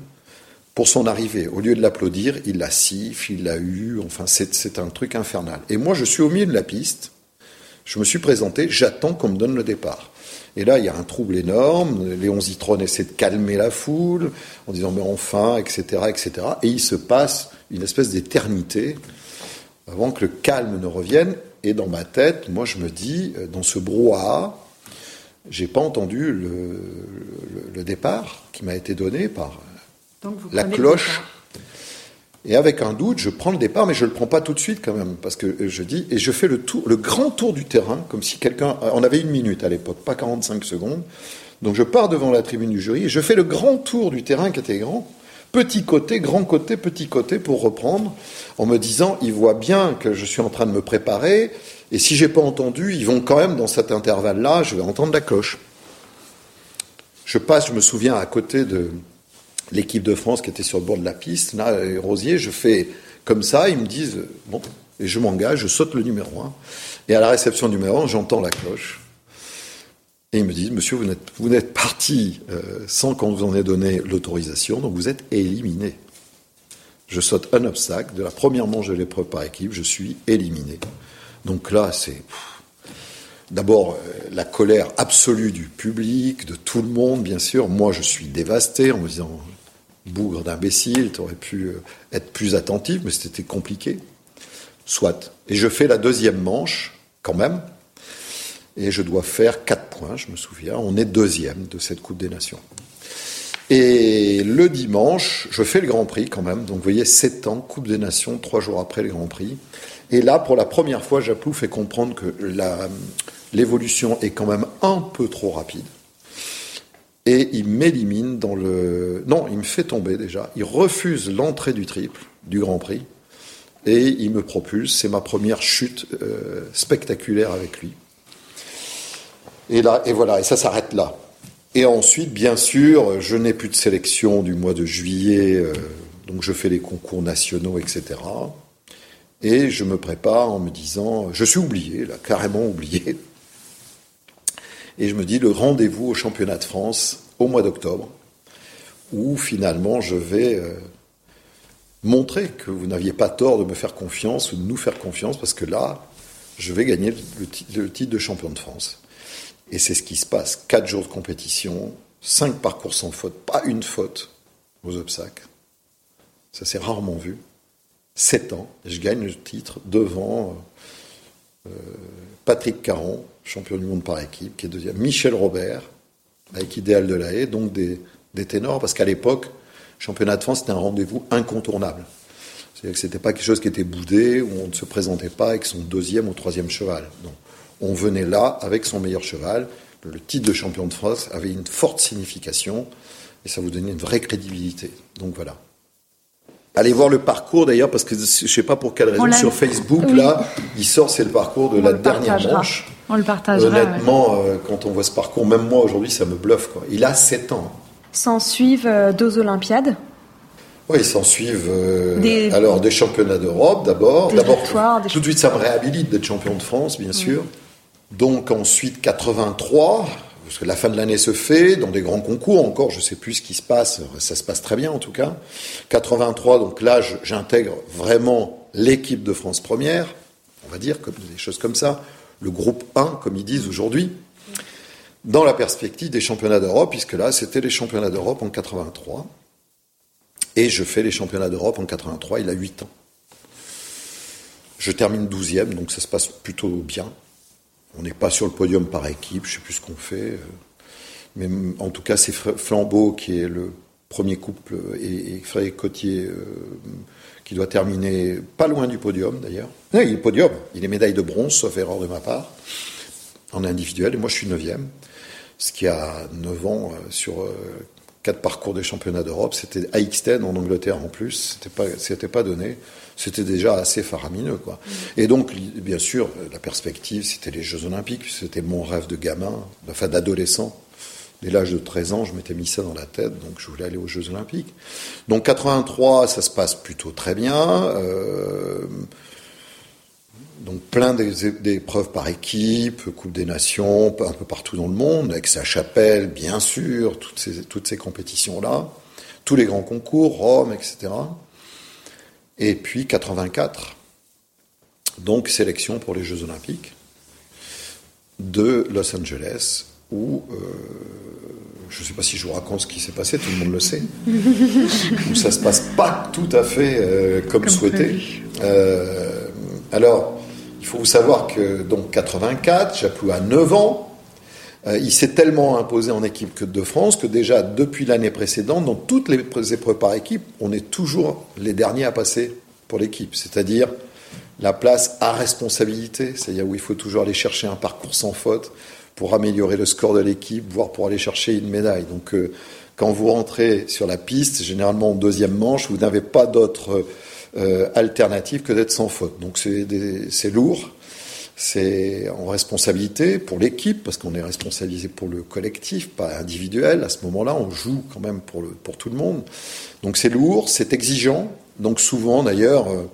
pour son arrivée. Au lieu de l'applaudir, il la siffle, il l'a eu, enfin c'est un truc infernal. Et moi je suis au milieu de la piste, je me suis présenté, j'attends qu'on me donne le départ. Et là, il y a un trouble énorme. Léon Zitrone essaie de calmer la foule en disant mais enfin, etc., etc. Et il se passe une espèce d'éternité avant que le calme ne revienne. Et dans ma tête, moi, je me dis, euh, dans ce brouhaha, j'ai pas entendu le, le départ qui m'a été donné par la cloche. Et avec un doute, je prends le départ, mais je ne le prends pas tout de suite quand même, parce que je dis, et je fais le le grand tour du terrain, comme si quelqu'un, on avait une minute à l'époque, pas 45 secondes. Donc je pars devant la tribune du jury et je fais le grand tour du terrain qui était grand, petit côté, grand côté, petit côté pour reprendre, en me disant, ils voient bien que je suis en train de me préparer, et si j'ai pas entendu, ils vont quand même dans cet intervalle-là, je vais entendre la cloche. Je passe, je me souviens, à côté de, l'équipe de France qui était sur le bord de la piste, là, les Rosiers, je fais comme ça, ils me disent, bon, et je m'engage, je saute le numéro 1. Et à la réception numéro 1, j'entends la cloche. Et ils me disent, monsieur, vous n'êtes, vous parti euh, sans qu'on vous en ait donné l'autorisation, donc vous êtes éliminé. Je saute un obstacle, de la première manche de l'épreuve par équipe, je suis éliminé. Donc là, c'est d'abord euh, la colère absolue du public, de tout le monde, bien sûr. Moi, je suis dévasté en me disant, bougre d'imbécile, tu aurais pu euh, être plus attentif, mais c'était compliqué. Soit. Et je fais la deuxième manche, quand même, et je dois faire quatre points, je me souviens. On est deuxième de cette Coupe des Nations. Et le dimanche, je fais le Grand Prix quand même. Donc vous voyez, sept ans, Coupe des Nations, trois jours après le Grand Prix. Et là, pour la première fois, Japlou fait comprendre que l'évolution est quand même un peu trop rapide et il m'élimine dans le... Non, il me fait tomber déjà. Il refuse l'entrée du triple, du Grand Prix, et il me propulse. C'est ma première chute euh, spectaculaire avec lui. Et là, et voilà, et ça s'arrête là. Et ensuite, bien sûr, je n'ai plus de sélection du mois de juillet, euh, donc je fais les concours nationaux, etc. Et je me prépare en me disant, je suis oublié, là, carrément oublié. Et je me dis le rendez-vous au championnat de France au mois d'octobre, où finalement je vais euh, montrer que vous n'aviez pas tort de me faire confiance ou de nous faire confiance, parce que là, je vais gagner le, titre de champion de France. Et c'est ce qui se passe. Quatre jours de compétition, cinq parcours sans faute, pas une faute aux obstacles. Ça s'est rarement vu. Sept ans, je gagne le titre devant euh, Patrick Caron, champion du monde par équipe, qui est deuxième, Michel Robert, avec Idéal de la Haye, donc des, ténors, parce qu'à l'époque, championnat de France, c'était un rendez-vous incontournable. C'est-à-dire que c'était pas quelque chose qui était boudé, où on ne se présentait pas avec son deuxième ou troisième cheval. on venait là avec son meilleur cheval. le titre de champion de France avait une forte signification et ça vous donnait une vraie crédibilité. Donc voilà. Allez voir le parcours d'ailleurs, parce que je ne sais pas pour quelle raison, sur Facebook, là, il sort, c'est le parcours de la dernière manche. On le partagera. Honnêtement, euh, quand on voit ce parcours, même moi aujourd'hui, ça me bluffe. Quoi. Il a 7 ans. S'en suivent euh, deux Olympiades. Oui, s'en suivent euh, des... alors des championnats d'Europe d'abord. D'abord, tout de suite, ça me réhabilite d'être champion de France, bien sûr. Donc ensuite, 83, parce que la fin de l'année se fait, dans des grands concours encore, je ne sais plus ce qui se passe, ça se passe très bien en tout cas. 83, donc là, j'intègre vraiment l'équipe de France première, on va dire, comme des choses comme ça, le groupe 1, comme ils disent aujourd'hui, dans la perspective des championnats d'Europe, puisque là, c'était les championnats d'Europe en 83. Et je fais les championnats d'Europe en 83, il a 8 ans. Je termine 12e, donc ça se passe plutôt bien. On n'est pas sur le podium par équipe, je ne sais plus ce qu'on fait. Euh, mais en tout cas, c'est Flambeau qui est le premier couple et, Frédéric Cotier euh, qui doit terminer pas loin du podium d'ailleurs. il est podium, il est médaille de bronze, sauf erreur de ma part, en individuel, et moi je suis 9e. Ce qui a 9 ans euh, sur quatre parcours des championnats d'Europe. C'était à Ixten en Angleterre en plus. C'était pas, c'était pas donné. C'était déjà assez faramineux, quoi. Mm. Et donc, bien sûr, la perspective, c'était les Jeux Olympiques. C'était mon rêve de gamin, enfin d'adolescent. Dès l'âge de 13 ans, je m'étais mis ça dans la tête, donc je voulais aller aux Jeux Olympiques. Donc 83, ça se passe plutôt très bien. Euh, donc plein d'épreuves par équipe, Coupe des Nations, un peu partout dans le monde, avec sa chapelle, bien sûr, toutes ces, toutes ces compétitions-là, tous les grands concours, Rome, etc. Et puis 84, donc sélection pour les Jeux Olympiques de Los Angeles, où euh, je ne sais pas si je vous raconte ce qui s'est passé, tout le monde le sait, où ça se passe pas tout à fait euh, comme, souhaité. Euh, alors, il faut vous savoir que donc 84, Japlou a 9 ans, il s'est tellement imposé en équipe de France que déjà depuis l'année précédente, dans toutes les épreuves par équipe, on est toujours les derniers à passer pour l'équipe. C'est-à-dire la place à responsabilité, c'est-à-dire où il faut toujours aller chercher un parcours sans faute pour améliorer le score de l'équipe, voire pour aller chercher une médaille. Donc euh, quand vous rentrez sur la piste, généralement en deuxième manche, vous n'avez pas d'autre euh, alternative que d'être sans faute. Donc c'est lourd, c'est en responsabilité pour l'équipe, parce qu'on est responsabilisé pour le collectif, pas individuel. À ce moment-là, on joue quand même pour, le, pour tout le monde. Donc c'est lourd, c'est exigeant. Donc souvent, d'ailleurs, euh,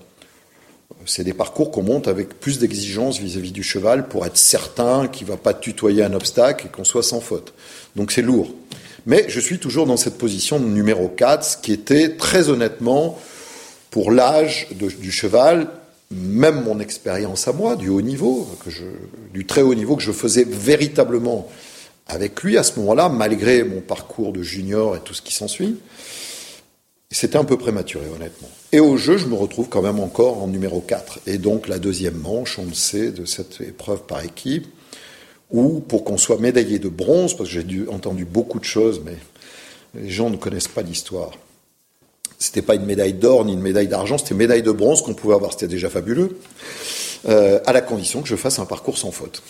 c'est des parcours qu'on monte avec plus d'exigence vis-à-vis du cheval pour être certain qu'il ne va pas tutoyer un obstacle et qu'on soit sans faute. Donc c'est lourd. Mais je suis toujours dans cette position de numéro 4, ce qui était très honnêtement pour l'âge du cheval, même mon expérience à moi, du haut niveau, du très haut niveau que je faisais véritablement avec lui à ce moment-là, malgré mon parcours de junior et tout ce qui s'ensuit, c'était un peu prématuré, honnêtement. Et au jeu, je me retrouve quand même encore en numéro 4. Et donc la deuxième manche, on le sait, de cette épreuve par équipe, où pour qu'on soit médaillé de bronze, parce que j'ai entendu beaucoup de choses, mais les gens ne connaissent pas l'histoire. C'était pas une médaille d'or ni une médaille d'argent, c'était une médaille de bronze qu'on pouvait avoir, c'était déjà fabuleux, euh, à la condition que je fasse un parcours sans faute.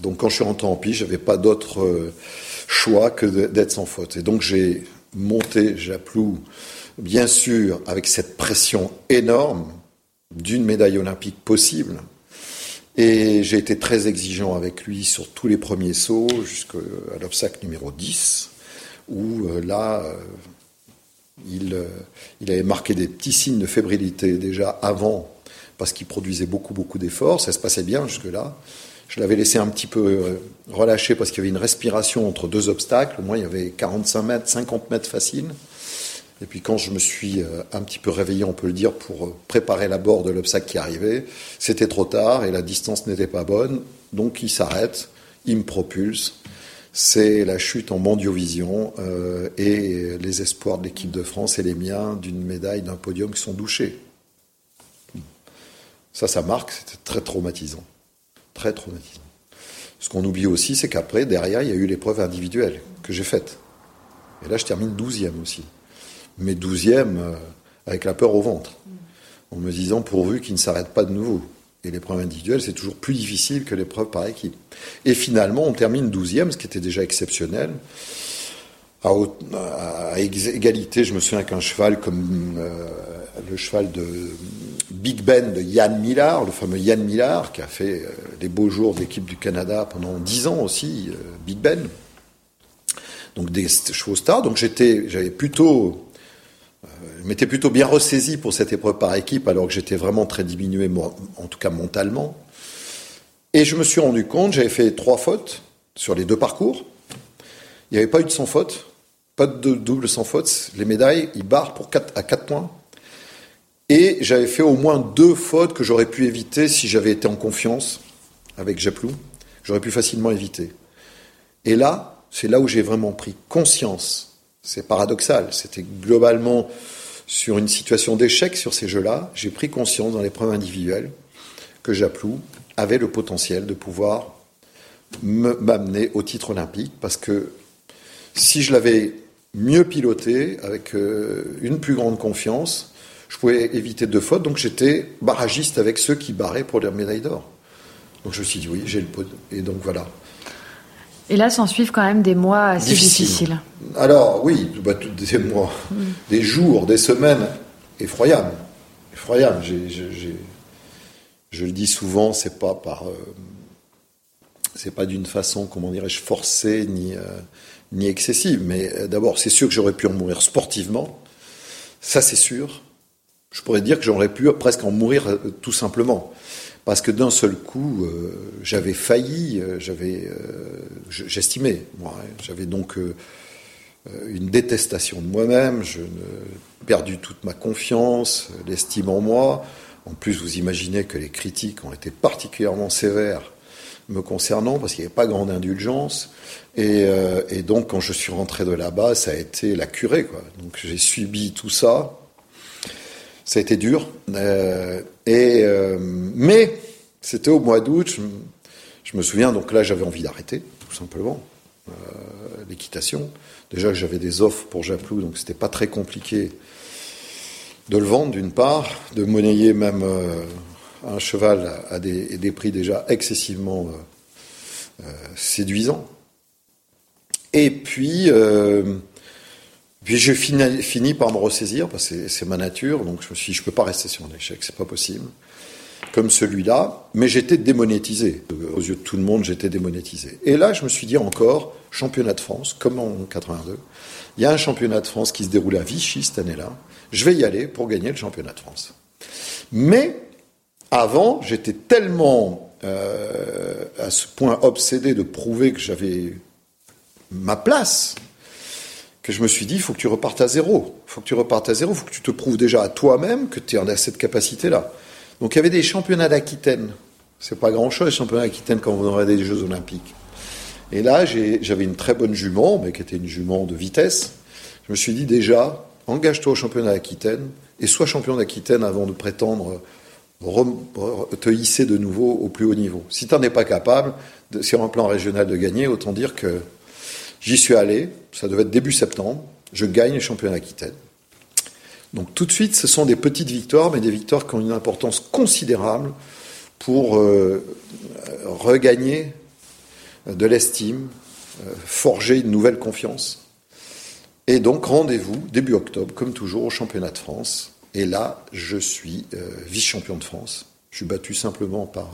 Donc quand je suis rentré en piste, j'avais pas d'autre euh, choix que d'être sans faute. Et donc j'ai monté Japlou, bien sûr, avec cette pression énorme d'une médaille olympique possible. Et j'ai été très exigeant avec lui sur tous les premiers sauts, jusqu'à l'obstacle numéro 10, où euh, là, euh, il, avait marqué des petits signes de fébrilité déjà avant, parce qu'il produisait beaucoup, beaucoup d'efforts. Ça se passait bien jusque-là. Je l'avais laissé un petit peu euh, relâcher parce qu'il y avait une respiration entre deux obstacles. Moi, il y avait 45 mètres, 50 mètres faciles. Et puis quand je me suis euh, un petit peu réveillé, on peut le dire, pour préparer l'abord de l'obstacle qui arrivait, c'était trop tard et la distance n'était pas bonne. Donc il s'arrête, il me propulse c'est la chute en mondiovision euh, et les espoirs de l'équipe de France et les miens d'une médaille, d'un podium qui sont douchés. Ça, ça marque, c'était très traumatisant. Très traumatisant. Ce qu'on oublie aussi, c'est qu'après, derrière, il y a eu l'épreuve individuelle que j'ai faite. Et là, je termine douzième aussi. Mais douzième euh, avec la peur au ventre. En me disant, pourvu qu'il ne s'arrête pas de nouveau. Et l'épreuve individuelle, c'est toujours plus difficile que l'épreuve par équipe. Et finalement, on termine 12e, ce qui était déjà exceptionnel. À, égalité, je me souviens qu'un cheval comme euh, le cheval de Big Ben de Yann Millard, le fameux Yann Millard, qui a fait euh, les beaux jours de l'équipe du Canada pendant 10 ans aussi, euh, Big Ben. Donc des chevaux stars. Donc j'étais, j'avais plutôt je m'étais plutôt bien ressaisi pour cette épreuve par équipe, alors que j'étais vraiment très diminué, en tout cas mentalement. Et je me suis rendu compte, j'avais fait trois fautes sur les deux parcours. Il n'y avait pas eu de sans faute, pas de double sans faute. Les médailles, ils barrent pour 4, à 4 points. Et j'avais fait au moins deux fautes que j'aurais pu éviter si j'avais été en confiance avec Japlou. J'aurais pu facilement éviter. Et là, c'est là où j'ai vraiment pris conscience. C'est paradoxal. C'était globalement sur une situation d'échec sur ces jeux-là, j'ai pris conscience dans l'épreuve individuelle que Japlou avait le potentiel de pouvoir m'amener au titre olympique parce que si je l'avais mieux piloté, avec euh, une plus grande confiance, je pouvais éviter deux fautes. Donc j'étais barragiste avec ceux qui barraient pour les médailles d'or. Donc je me suis dit oui, j'ai le pot. Et donc voilà. Et là, s'en suivent quand même des mois assez difficiles. Alors oui, bah, des mois, mm. des jours, des semaines effroyables. Effroyables. je le dis souvent, c'est pas par, euh, c'est pas d'une façon, comment dirais-je, forcée ni, euh, ni excessive. Mais euh, d'abord, c'est sûr que j'aurais pu en mourir sportivement. Ça, c'est sûr. Je pourrais dire que j'aurais pu presque en mourir tout simplement parce que d'un seul coup, euh, j'avais failli, euh, j'avais, euh, j'estimais, moi, hein, j'avais donc une détestation de moi-même, je perdu toute ma confiance, l'estime en moi. En plus, vous imaginez que les critiques ont été particulièrement sévères me concernant parce qu'il n'y avait pas grande indulgence. Et, donc, quand je suis rentré de là-bas, ça a été la curée. Quoi. Donc, j'ai subi tout ça. Ça a été dur. Euh, et, euh, mais c'était au mois d'août. Je, me souviens, donc là, j'avais envie d'arrêter, tout simplement, euh, l'équitation. Déjà j'avais des offres pour Japlou, donc c'était pas très compliqué de le vendre, d'une part, de monnayer même un cheval à des, prix déjà excessivement séduisants. Et puis, puis j'ai fini, par me ressaisir, parce que c'est ma nature, donc je me suis dit, je peux pas rester sur un échec, c'est pas possible. Comme celui-là, mais j'étais démonétisé. Aux yeux de tout le monde, j'étais démonétisé. Et là, je me suis dit encore, championnat de France, comme en 82. Il y a un championnat de France qui se déroule à Vichy cette année-là. Je vais y aller pour gagner le championnat de France. Mais, avant, j'étais tellement euh, à ce point obsédé de prouver que j'avais ma place que je me suis dit, il faut que tu repartes à zéro. Il faut que tu repartes à zéro, il faut que tu te prouves déjà à toi-même que tu as cette capacité-là. Donc il y avait des championnats d'Aquitaine. C'est pas grand-chose, les championnats d'Aquitaine, quand vous aurez des Jeux Olympiques. Et là, j'avais une très bonne jument, mais qui était une jument de vitesse. Je me suis dit déjà, engage-toi au championnat d'Aquitaine et sois champion d'Aquitaine avant de prétendre te hisser de nouveau au plus haut niveau. Si tu n'en es pas capable, sur un plan régional, de gagner, autant dire que J'y suis allé, ça devait être début septembre, je gagne le championnat d'Aquitaine. Donc tout de suite, ce sont des petites victoires, mais des victoires qui ont une importance considérable pour euh, regagner de l'estime, euh, forger une nouvelle confiance. Et donc rendez-vous début octobre, comme toujours, au championnat de France. Et là, je suis euh, vice-champion de France. Je suis battu simplement par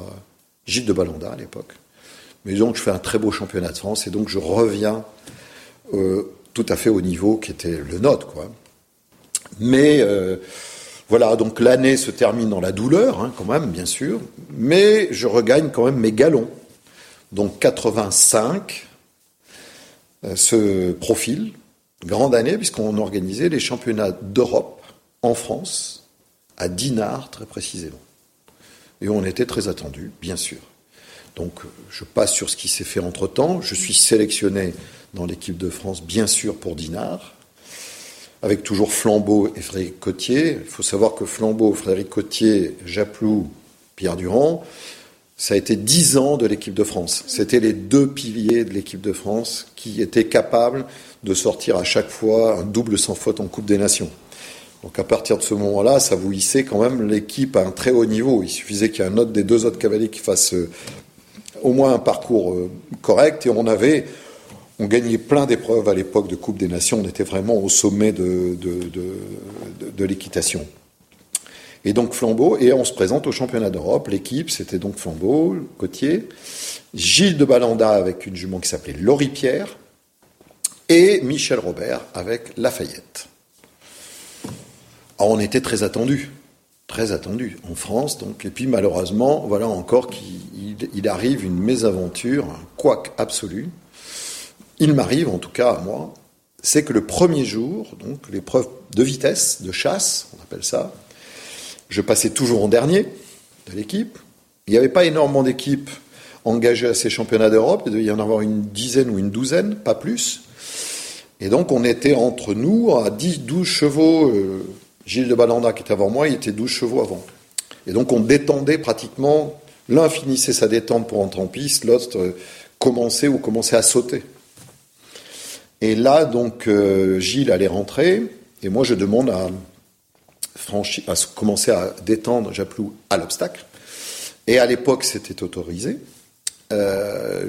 Gilles de Balanda à l'époque. Mais donc, je fais un très beau championnat de France et donc je reviens euh, tout à fait au niveau qui était le nôtre, quoi. Mais euh, voilà, donc l'année se termine dans la douleur, hein, quand même, bien sûr, mais je regagne quand même mes galons. Donc 85 euh, ce profil, grande année, puisqu'on organisait les championnats d'Europe en France, à Dinard très précisément. Et on était très attendu, bien sûr. Donc je passe sur ce qui s'est fait entre-temps. Je suis sélectionné dans l'équipe de France, bien sûr, pour Dinard, avec toujours Flambeau et Frédéric Cotier. Il faut savoir que Flambeau, Frédéric Cotier, Japlou, Pierre Durand, ça a été dix ans de l'équipe de France. C'était les deux piliers de l'équipe de France qui étaient capables de sortir à chaque fois un double sans faute en Coupe des Nations. Donc à partir de ce moment-là, ça vous hissait quand même l'équipe à un très haut niveau. Il suffisait qu'il y ait un autre des deux autres cavaliers qui fassent euh, au moins un parcours euh, correct. Et on avait, on gagnait plein d'épreuves à l'époque de Coupe des Nations. On était vraiment au sommet de, l'équitation. Et donc Flambeau, et on se présente au championnat d'Europe. L'équipe, c'était donc Flambeau, Cotier, Gilles de Balanda avec une jument qui s'appelait Laurie Pierre, et Michel Robert avec Lafayette. Alors, on était très attendu, très attendu en France. Donc, et puis malheureusement, voilà encore qu'il arrive une mésaventure, un couac absolu. Il m'arrive, en tout cas à moi, c'est que le premier jour, donc l'épreuve de vitesse, de chasse, on appelle ça, je passais toujours en dernier de l'équipe. Il n'y avait pas énormément d'équipes engagées à ces championnats d'Europe. Il devait y en avoir une dizaine ou une douzaine, pas plus. Et donc on était entre nous à 10, 12 chevaux. Euh, Gilles de Balanda, qui était avant moi, il était 12 chevaux avant. Et donc on détendait pratiquement, l'un finissait sa détente pour entrer en piste, l'autre euh, commençait ou commençait à sauter. Et là, donc, euh, Gilles allait rentrer, et moi je demande à, franchir, à commencer à détendre Japlou à l'obstacle. Et à l'époque, c'était autorisé. Euh,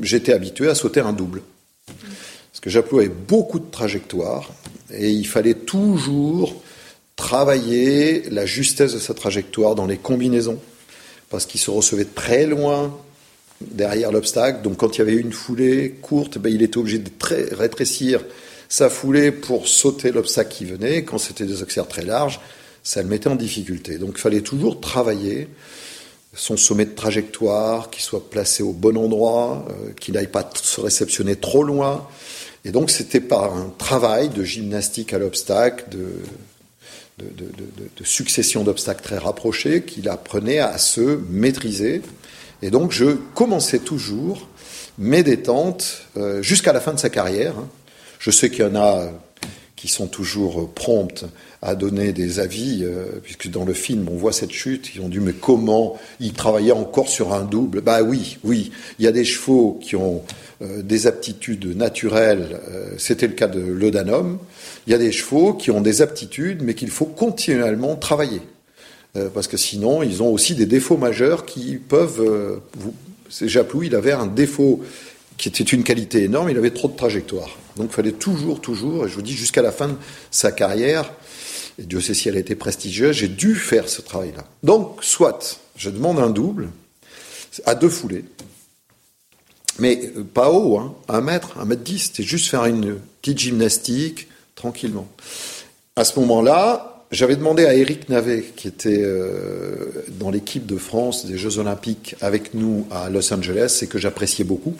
j'étais habitué à sauter un double. Parce que Japlou avait beaucoup de trajectoires, et il fallait toujours travailler la justesse de sa trajectoire dans les combinaisons, parce qu'il se recevait très loin derrière l'obstacle. Donc quand il y avait une foulée courte, ben, il était obligé de très rétrécir sa foulée pour sauter l'obstacle qui venait. Quand c'était des accès très larges, ça le mettait en difficulté. Donc il fallait toujours travailler son sommet de trajectoire, qu'il soit placé au bon endroit, euh, qu'il n'aille pas se réceptionner trop loin. Et donc c'était par un travail de gymnastique à l'obstacle, de, succession d'obstacles très rapprochés, qu'il apprenait à se maîtriser. Et donc je commençais toujours mes détentes euh, jusqu'à la fin de sa carrière. Hein. Je sais qu'il y en a qui sont toujours promptes à donner des avis, euh, puisque dans le film on voit cette chute, ils ont dit mais comment il travaillait encore sur un double? Bah oui, oui, il y a des chevaux qui ont euh, des aptitudes naturelles, euh, c'était le cas de l'Odanum, il y a des chevaux qui ont des aptitudes mais qu'il faut continuellement travailler, parce que sinon ils ont aussi des défauts majeurs qui peuvent... vous... Japlou, il avait un défaut qui était une qualité énorme, il avait trop de trajectoire. Donc il fallait toujours, toujours, et je vous dis jusqu'à la fin de sa carrière, et Dieu sait si elle a été prestigieuse, j'ai dû faire ce travail-là. Donc, soit je demande un double, à deux foulées, mais pas haut, hein, un mètre, un mètre dix, c'était juste faire une petite gymnastique, tranquillement. À ce moment-là, j'avais demandé à Eric Navet, qui était euh, dans l'équipe de France des Jeux Olympiques avec nous à Los Angeles, et que j'appréciais beaucoup,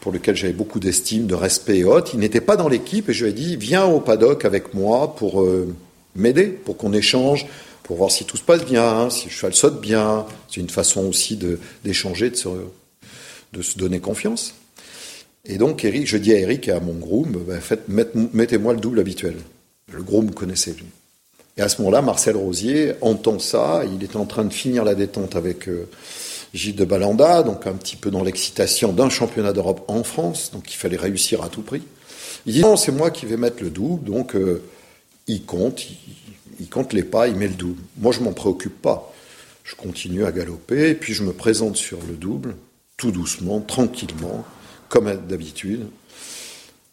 pour lequel j'avais beaucoup d'estime, de respect et autres. Il n'était pas dans l'équipe et je lui ai dit viens au paddock avec moi pour euh, m'aider, pour qu'on échange, pour voir si tout se passe bien, si le cheval saute bien. C'est une façon aussi d'échanger, de, se, donner confiance. Et donc Eric, je dis à Eric et à mon groom, ben, mettez-moi le double habituel. Le groom connaissait lui. Et à ce moment-là, Marcel Rosier entend ça, il est en train de finir la détente avec... Euh, Gilles de Balanda, donc un petit peu dans l'excitation d'un championnat d'Europe en France, donc il fallait réussir à tout prix. Il dit non, c'est moi qui vais mettre le double, donc euh, il compte, il, compte les pas, il met le double. Moi, je m'en préoccupe pas. Je continue à galoper, et puis je me présente sur le double, tout doucement, tranquillement, comme d'habitude.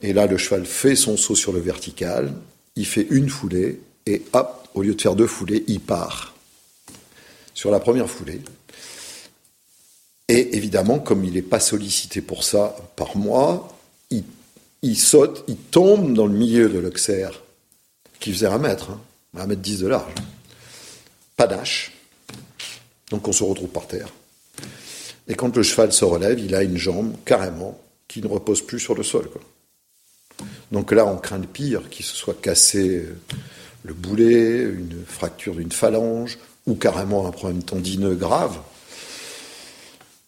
Et là, le cheval fait son saut sur le vertical, il fait une foulée, et hop, au lieu de faire deux foulées, il part. Sur la première foulée, et évidemment, comme il n'est pas sollicité pour ça par moi, il, saute, il tombe dans le milieu de l'oxère, qui faisait un mètre, hein, un mètre dix de large. Panache. Donc on se retrouve par terre. Et quand le cheval se relève, il a une jambe carrément qui ne repose plus sur le sol. Donc là, on craint le pire, qu'il se soit cassé le boulet, une fracture d'une phalange, ou carrément un problème tendineux grave.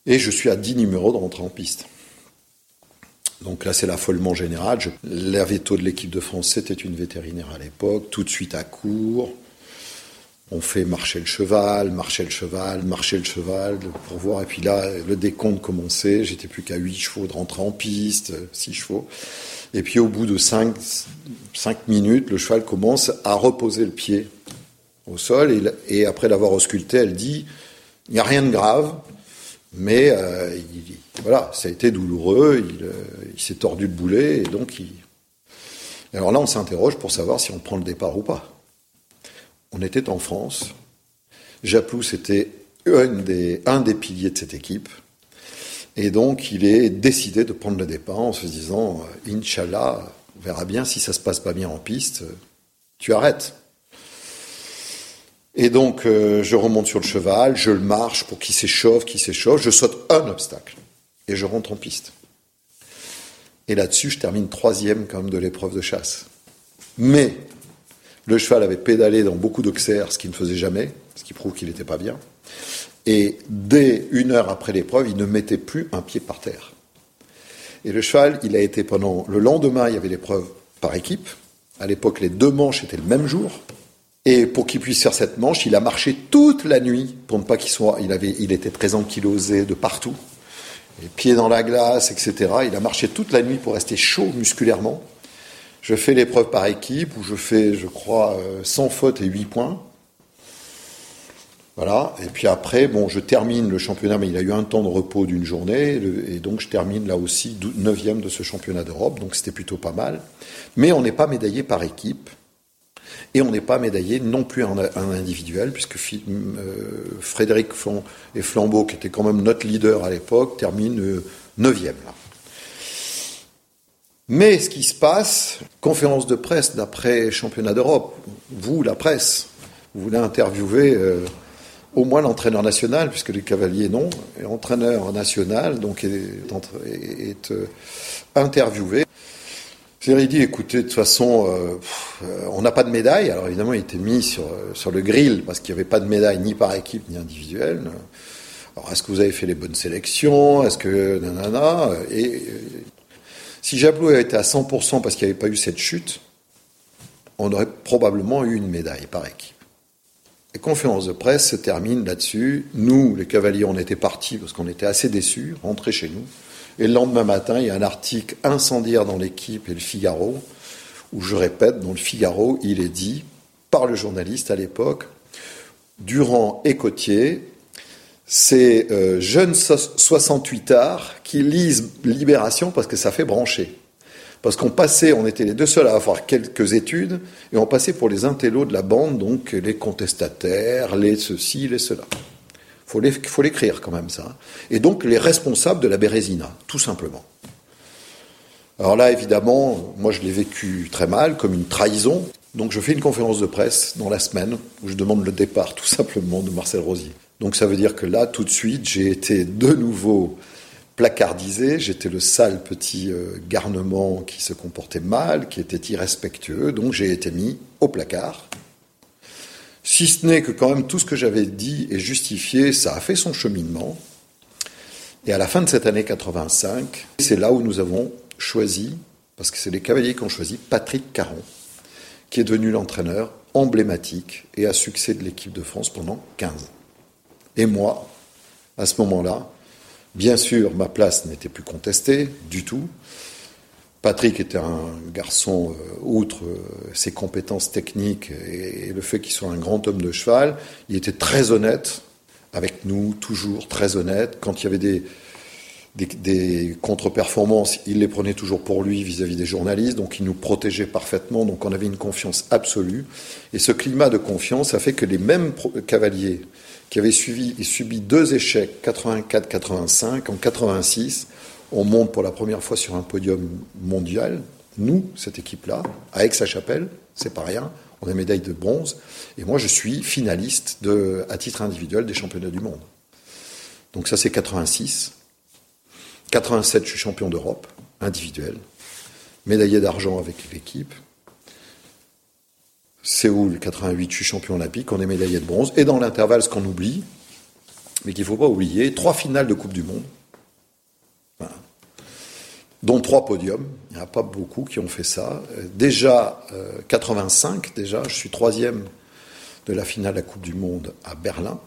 Et je suis à 10 numéros de rentrer en piste. Donc là, c'est l'affolement général. Je... La de l'équipe de France, c'était une vétérinaire à l'époque, tout de suite à court. On fait marcher le cheval, marcher le cheval, marcher le cheval pour voir. Et puis là, le décompte commençait. J'étais plus qu'à 8 chevaux de rentrer en piste, 6 chevaux. Et puis au bout de 5, 5 minutes, le cheval commence à reposer le pied au sol. Et, après l'avoir ausculté, elle dit il n'y a rien de grave, mais euh, voilà, ça a été douloureux. Il, euh, il s'est tordu le boulet et donc il. Alors là, on s'interroge pour savoir si on prend le départ ou pas. On était en France. Japlou, c'était un des, piliers de cette équipe. Et donc, il est décidé de prendre le départ en se disant euh, Inch'Allah, on verra bien si ça se passe pas bien en piste, tu arrêtes. Et donc, euh, je remonte sur le cheval, je le marche pour qu'il s'échauffe, qu'il s'échauffe, je saute un obstacle et je rentre en piste. Et là-dessus, je termine troisième même de l'épreuve de chasse. Mais le cheval avait pédalé dans beaucoup d'oxères, ce qu'il ne faisait jamais, ce qui prouve qu'il n'était pas bien. Et dès une heure après l'épreuve, il ne mettait plus un pied par terre. Et le cheval, il a été pendant le lendemain, il y avait l'épreuve par équipe. À l'époque, les deux manches étaient le même jour. Et pour qu'il puisse faire cette manche, il a marché toute la nuit pour ne pas qu'il soit. Il, avait, il était très ankylosé de partout, les pieds dans la glace, etc. Il a marché toute la nuit pour rester chaud musculairement. Je fais l'épreuve par équipe où je fais, je crois, 100 euh, fautes et 8 points. Voilà. Et puis après, bon, je termine le championnat, mais il a eu un temps de repos d'une journée, et donc je termine là aussi 9e de ce championnat d'Europe, donc c'était plutôt pas mal. Mais on n'est pas médaillé par équipe. Et on n'est pas médaillé non plus en, individuel, puisque euh, Frédéric et Flambeau, qui étaient quand même notre leader à l'époque, terminent 9e. Euh, Mais ce qui se passe, conférence de presse d'après championnat d'Europe, vous, la presse, vous voulez interviewer euh, au moins l'entraîneur national, puisque les cavaliers non, et entraîneur national, donc est, est interviewé. Il dit, écoutez, de toute façon, euh, euh, on n'a pas de médaille. Alors évidemment, il était mis sur, euh, sur le grill parce qu'il n'y avait pas de médaille ni par équipe ni individuelle. Alors est-ce que vous avez fait les bonnes sélections? Est-ce que nanana? Et si Jablou avait été à 100% parce qu'il n'y avait pas eu cette chute, on aurait probablement eu une médaille par équipe. Les conférences de presse se terminent là-dessus. Nous, les cavaliers, on était partis parce qu'on était assez déçus, rentrés chez nous. Et le lendemain matin, il y a un article incendiaire dans l'équipe et le Figaro, où je répète, dans le Figaro, il est dit, par le journaliste à l'époque, Durand et Cotier, ces euh, jeunes 68 arts qui lisent Libération parce que ça fait brancher. Parce qu'on passait, on était les deux seuls à avoir quelques études, et on passait pour les intellos de la bande, donc les contestataires, les ceci, les cela il faut l'écrire quand même ça. Et donc les responsables de la Bérésina, tout simplement. Alors là, évidemment, moi je l'ai vécu très mal, comme une trahison. Donc je fais une conférence de presse dans la semaine où je demande le départ tout simplement de Marcel Rosier. Donc ça veut dire que là, tout de suite, j'ai été de nouveau placardisé, j'étais le sale petit euh, garnement qui se comportait mal, qui était irrespectueux, donc j'ai été mis au placard. Si ce n'est que quand même tout ce que j'avais dit et justifié, ça a fait son cheminement. Et à la fin de cette année 85, c'est là où nous avons choisi, parce que c'est les cavaliers qui ont choisi, Patrick Caron, qui est devenu l'entraîneur emblématique et a succès de l'équipe de France pendant 15 ans. Et moi, à ce moment-là, bien sûr, ma place n'était plus contestée du tout. Patrick était un garçon, euh, outre euh, ses compétences techniques et, le fait qu'il soit un grand homme de cheval, il était très honnête avec nous, toujours très honnête. Quand il y avait des, des, contre-performances, il les prenait toujours pour lui vis-à-vis des journalistes, donc il nous protégeait parfaitement, donc on avait une confiance absolue. Et ce climat de confiance a fait que les mêmes cavaliers qui avaient suivi subi deux échecs, 84-85, en 86, on monte pour la première fois sur un podium mondial. Nous, cette équipe-là, à Aix-la-Chapelle, c'est pas rien. On a médaille de bronze. Et moi, je suis finaliste à titre individuel des championnats du monde. Donc ça, c'est 86. 87, je suis champion d'Europe, individuel. Médaillé d'argent avec l'équipe. Séoul, 88, je suis champion olympique. On est médaillé de bronze. Et dans l'intervalle, ce qu'on oublie, mais qu'il ne faut pas oublier, trois finales de Coupe du Monde dont trois podiums. Il n'y en a pas beaucoup qui ont fait ça. Déjà, 85, euh, déjà, je suis troisième de la finale de la Coupe du Monde à Berlin.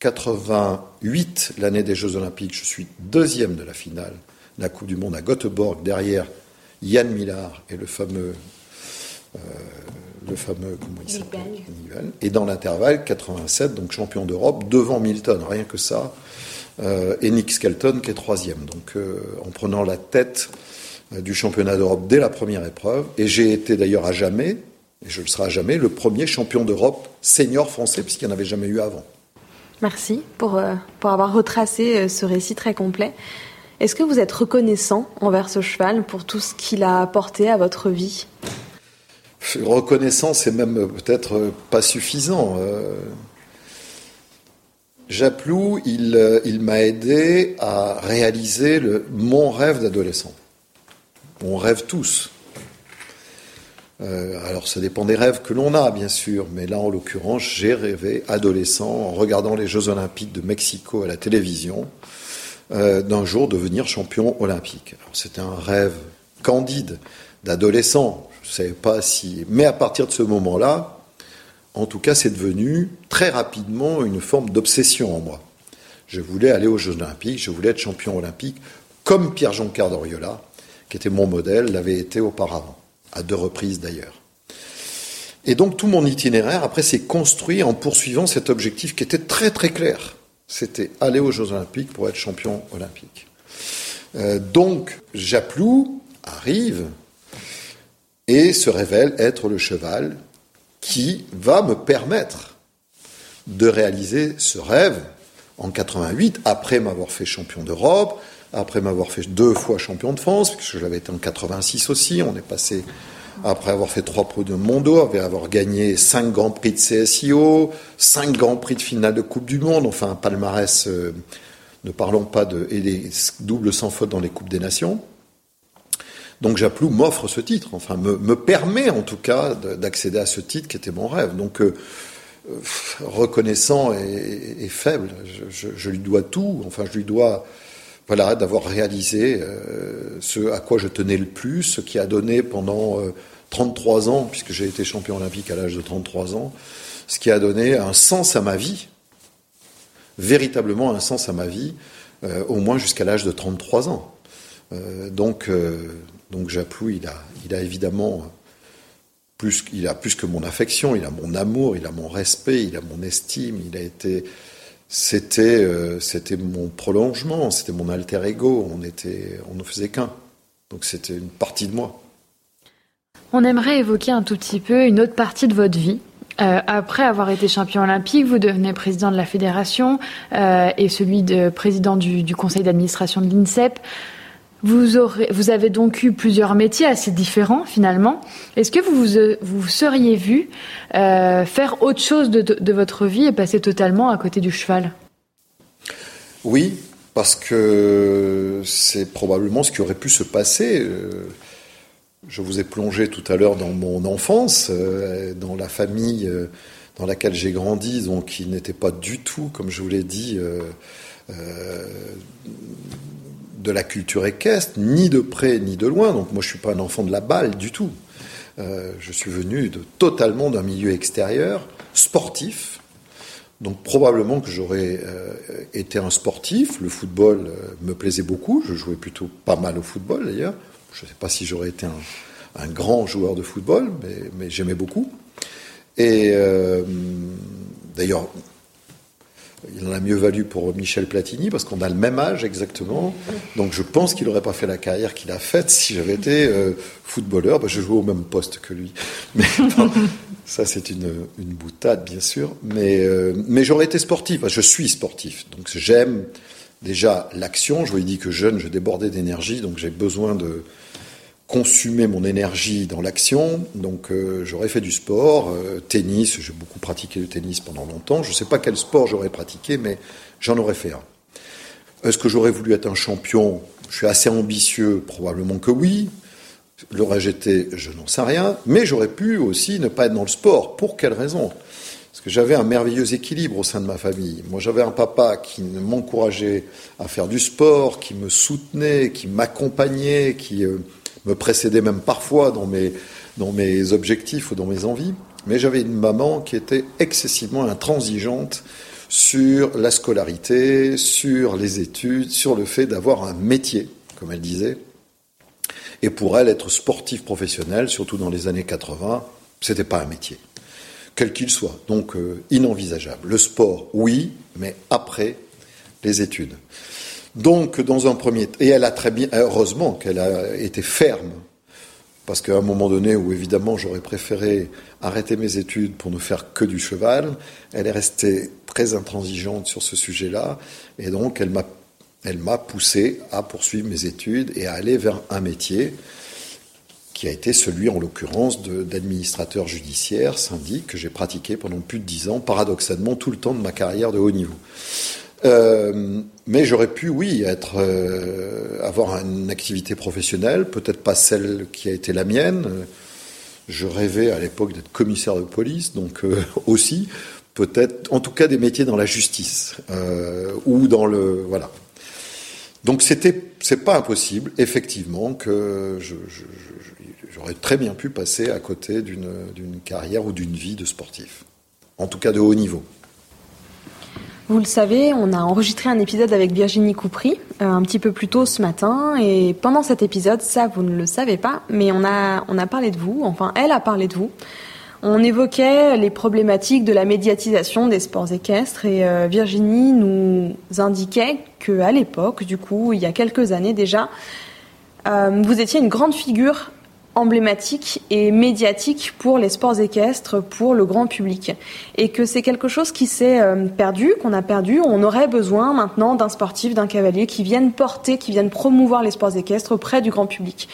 88, l'année des Jeux Olympiques, je suis deuxième de la finale. De la Coupe du Monde à Göteborg, derrière Yann Millard et le fameux, euh, le fameux, comment il s'appelle? Et dans l'intervalle, 87, donc champion d'Europe, devant Milton, rien que ça, euh, et Nick Skelton qui est troisième. Donc euh, en prenant la tête du championnat d'Europe dès la première épreuve, et j'ai été d'ailleurs à jamais, et je le serai à jamais, le premier champion d'Europe senior français, puisqu'il n'y en avait jamais eu avant. Merci pour, pour avoir retracé ce récit très complet. Est-ce que vous êtes reconnaissant envers ce cheval pour tout ce qu'il a apporté à votre vie? Reconnaissant, c'est même peut-être pas suffisant. Euh. Japlou, il, il m'a aidé à réaliser le, mon rêve d'adolescent. On rêve tous. Euh, alors ça dépend des rêves que l'on a, bien sûr, mais là, en l'occurrence, j'ai rêvé adolescent en regardant les Jeux olympiques de Mexico à la télévision. Euh, d'un jour devenir champion olympique. C'était un rêve candide d'adolescent. Je ne savais pas si. Mais à partir de ce moment-là, en tout cas, c'est devenu très rapidement une forme d'obsession en moi. Je voulais aller aux Jeux Olympiques, je voulais être champion olympique, comme Pierre-Jean Cardoriola, qui était mon modèle, l'avait été auparavant, à deux reprises d'ailleurs. Et donc tout mon itinéraire, après, s'est construit en poursuivant cet objectif qui était très très clair c'était aller aux Jeux Olympiques pour être champion olympique. Euh, donc, Japlou arrive et se révèle être le cheval qui va me permettre de réaliser ce rêve en 88, après m'avoir fait champion d'Europe, après m'avoir fait deux fois champion de France, puisque j'avais été en 86 aussi, on est passé après avoir fait trois de Mondo, après avoir gagné cinq grands prix de CSIO, cinq grands prix de finale de Coupe du Monde, enfin un palmarès, euh, ne parlons pas de, et des doubles sans faute dans les Coupes des Nations. Donc Japlou m'offre ce titre, enfin me, me, permet en tout cas d'accéder à ce titre qui était mon rêve. Donc euh, reconnaissant et, faible, je, je, lui dois tout, enfin je lui dois voilà, d'avoir réalisé ce à quoi je tenais le plus, ce qui a donné pendant 33 ans, puisque j'ai été champion olympique à l'âge de 33 ans, ce qui a donné un sens à ma vie, véritablement un sens à ma vie, euh, au moins jusqu'à l'âge de 33 ans. Euh, donc, euh, donc Japlou, il a, il a évidemment plus, il a plus que mon affection, il a mon amour, il a mon respect, il a mon estime, il a été, c'était, c'était mon prolongement, c'était mon alter ego, on était, on ne faisait qu'un. Donc c'était une partie de moi. On aimerait évoquer un tout petit peu une autre partie de votre vie. Euh, après avoir été champion olympique, vous devenez président de la fédération euh, et celui de président du, conseil d'administration de l'INSEP. Vous, avez donc eu plusieurs métiers assez différents finalement. Est-ce que vous vous, seriez vu euh, faire autre chose de, votre vie et passer totalement à côté du cheval? Oui, parce que c'est probablement ce qui aurait pu se passer. Je vous ai plongé tout à l'heure dans mon enfance, euh, dans la famille euh, dans laquelle j'ai grandi, donc qui n'était pas du tout, comme je vous l'ai dit, euh, de la culture équestre, ni de près ni de loin. Donc moi, je suis pas un enfant de la balle du tout. je suis venu totalement d'un milieu extérieur, sportif. Donc probablement que j'aurais été un sportif. Le football me plaisait beaucoup. Je jouais plutôt pas mal au football d'ailleurs. Je ne sais pas si j'aurais été un, grand joueur de football, mais, j'aimais beaucoup. Et euh, d'ailleurs, il en a mieux valu pour Michel Platini parce qu'on a le même âge exactement. Donc je pense qu'il n'aurait pas fait la carrière qu'il a faite si j'avais été euh, footballeur. Bah, je jouais au même poste que lui. Mais ça c'est une, boutade bien sûr. Mais, euh, mais j'aurais été sportif. Je suis sportif. Donc j'aime déjà l'action. Je vous ai dit que jeune, je débordais d'énergie. Donc j'ai besoin de consumer mon énergie dans l'action. Donc euh, j'aurais fait du sport, euh, tennis, j'ai beaucoup pratiqué le tennis pendant longtemps. Je ne sais pas quel sport j'aurais pratiqué, mais j'en aurais fait un. Est-ce que j'aurais voulu être un champion? Je suis assez ambitieux, probablement que oui. L'aurais-je été Je n'en sais rien. Mais j'aurais pu aussi ne pas être dans le sport. Pour quelle raison? Parce que j'avais un merveilleux équilibre au sein de ma famille. Moi, j'avais un papa qui m'encourageait à faire du sport, qui me soutenait, qui m'accompagnait, qui... Euh, me précédait même parfois dans mes, objectifs ou dans mes envies. mais j'avais une maman qui était excessivement intransigeante sur la scolarité, sur les études, sur le fait d'avoir un métier, comme elle disait. Et pour elle, être sportif professionnel, surtout dans les années 80, c'était pas un métier, quel qu'il soit. Donc euh, inenvisageable. Le sport, oui, mais après les études. Donc, dans un premier, et elle a très bien, heureusement qu'elle a été ferme parce qu'à un moment donné où évidemment j'aurais préféré arrêter mes études pour ne faire que du cheval, elle est restée très intransigeante sur ce sujet-là, et donc elle m'a, elle m'a poussé à poursuivre mes études et à aller vers un métier qui a été celui, en l'occurrence, d'administrateur judiciaire, syndic, que j'ai pratiqué pendant plus de dix ans, paradoxalement tout le temps de ma carrière de haut niveau. Euh, mais j'aurais pu, oui, être, euh, avoir une activité professionnelle, peut-être pas celle qui a été la mienne. Je rêvais à l'époque d'être commissaire de police, donc euh, aussi, peut-être, en tout cas, des métiers dans la justice ou dans le, voilà. Donc c'était, c'est pas impossible, effectivement, que j'aurais très bien pu passer à côté d'une carrière ou d'une vie de sportif, en tout cas de haut niveau. Vous le savez, on a enregistré un épisode avec Virginie Coupry euh, un petit peu plus tôt ce matin et pendant cet épisode, ça vous ne le savez pas, mais on a on a parlé de vous, enfin elle a parlé de vous. On évoquait les problématiques de la médiatisation des sports équestres et euh, Virginie nous indiquait que l'époque, du coup, il y a quelques années déjà, euh, vous étiez une grande figure emblématique et médiatique pour les sports équestres, pour le grand public. Et que c'est quelque chose qui s'est euh, perdu, qu'on a perdu. On aurait besoin maintenant d'un sportif, d'un cavalier qui vienne porter, qui vienne promouvoir les sports équestres auprès du grand public.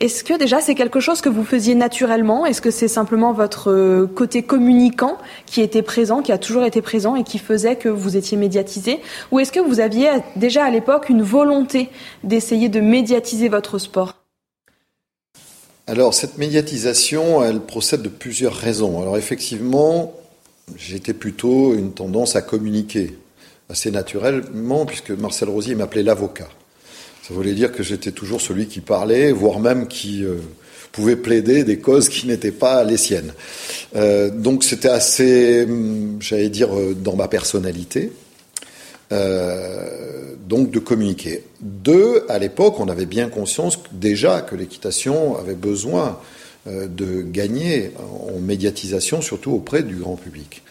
Est-ce que déjà c'est quelque chose que vous faisiez naturellement? Est-ce que c'est simplement votre euh, côté communicant qui était présent, qui a toujours été présent et qui faisait que vous étiez médiatisé? Ou est-ce que vous aviez déjà à l'époque une volonté d'essayer de médiatiser votre sport? Alors, cette médiatisation, elle procède de plusieurs raisons. Alors, effectivement, j'étais plutôt une tendance à communiquer assez naturellement, puisque Marcel Rosier m'appelait l'avocat. Ça voulait dire que j'étais toujours celui qui parlait, voire même qui euh, pouvait plaider des causes qui n'étaient pas les siennes. Euh, donc c'était assez, hum, j'allais dire, euh, dans ma personnalité. Euh, donc de communiquer. Deux, à l'époque, on avait bien conscience déjà que l'équitation avait besoin euh, de gagner en médiatisation, surtout auprès du grand public.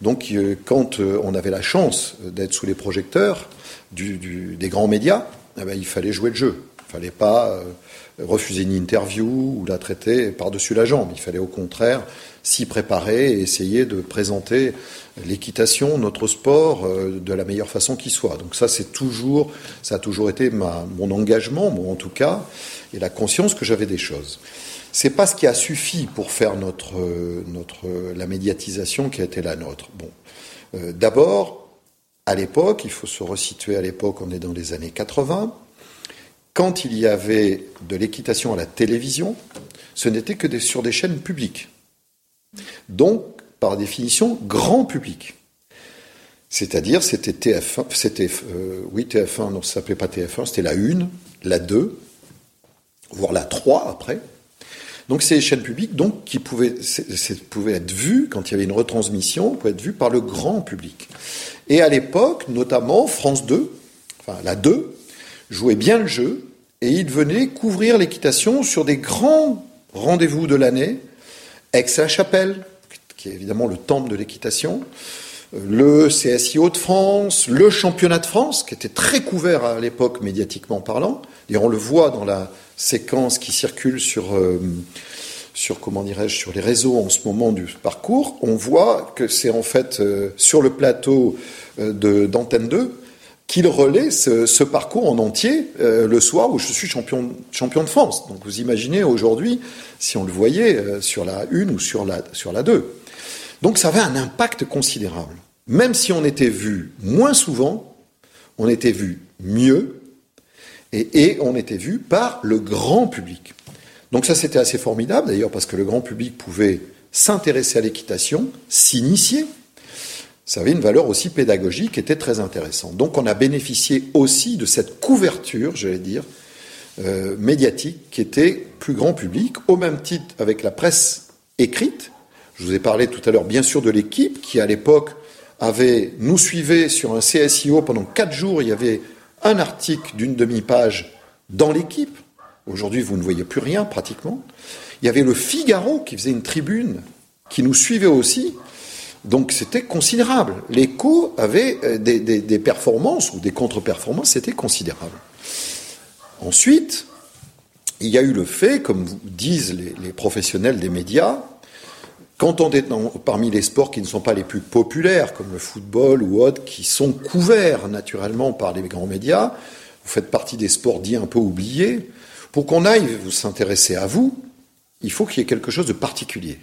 Donc euh, quand on avait la chance d'être sous les projecteurs des grands médias, eh ben, il fallait jouer le jeu. Il fallait pas refuser une interview ou la traiter par-dessus la jambe. Il fallait au contraire s'y préparer et essayer de présenter l'équitation, notre sport, euh, de la meilleure façon qui soit. Donc ça, c'est toujours, ça a toujours été mon engagement, moi en tout cas, et la conscience que j'avais des choses. C'est pas ce qui a suffi pour faire notre, notre, la médiatisation qui a été la nôtre. Bon, euh, d'abord, à l'époque, il faut se resituer à l'époque, on est dans les années 80. Quand il y avait de l'équitation à la télévision, ce n'était que sur des chaînes publiques. Donc, par définition, grand public. C'est-à-dire, c'était TF1, c'était, euh, oui, TF1, non, ça s'appelait pas TF1, c'était la 1, la 2, voire la 3 après. Donc, c'est les chaînes publiques, qui pouvaient, pouvaient être vues, quand il y avait une retransmission, pouvaient être vues par le grand public. Et à l'époque, notamment, France 2, enfin, la 2, jouait bien le jeu, et il venait couvrir l'équitation sur des grands rendez-vous de l'année, Aix-la-Chapelle, qui est évidemment le temple de l'équitation, le CSI Hauts-de-France, le championnat de France, qui était très couvert à l'époque médiatiquement parlant. Et on le voit dans la séquence qui circule sur, euh, sur comment dirais-je, sur les réseaux en ce moment du parcours. On voit que c'est en fait euh, sur le plateau euh, de d'Antenne 2 qu'il relaie ce, parcours en entier le soir où je suis champion, champion de France. Donc vous imaginez aujourd'hui si on le voyait sur la 1 ou sur la, sur la 2. Donc ça avait un impact considérable. Même si on était vu moins souvent, on était vu mieux et, on était vu par le grand public. Donc ça c'était assez formidable d'ailleurs parce que le grand public pouvait s'intéresser à l'équitation, s'initier. Ça avait une valeur aussi pédagogique qui était très intéressante. Donc on a bénéficié aussi de cette couverture, j'allais dire, euh, médiatique qui était plus grand public, au même titre avec la presse écrite, Je vous ai parlé tout à l'heure, bien sûr, de l'équipe qui, à l'époque, avait, nous suivait sur un CSIO pendant quatre jours. Il y avait un article d'une demi-page dans l'équipe. Aujourd'hui, vous ne voyez plus rien pratiquement. Il y avait le Figaro qui faisait une tribune, qui nous suivait aussi. Donc c'était considérable. L'écho avait euh, des, performances ou des contre-performances, c'était considérable. Ensuite, il y a eu le fait, comme disent les, professionnels des médias, quand on est parmi les sports qui ne sont pas les plus populaires, comme le football ou autres, qui sont couverts naturellement par les grands médias, vous faites partie des sports dits un peu oubliés, pour qu'on aille vous s'intéresser à vous, il faut qu'il y ait quelque chose de particulier.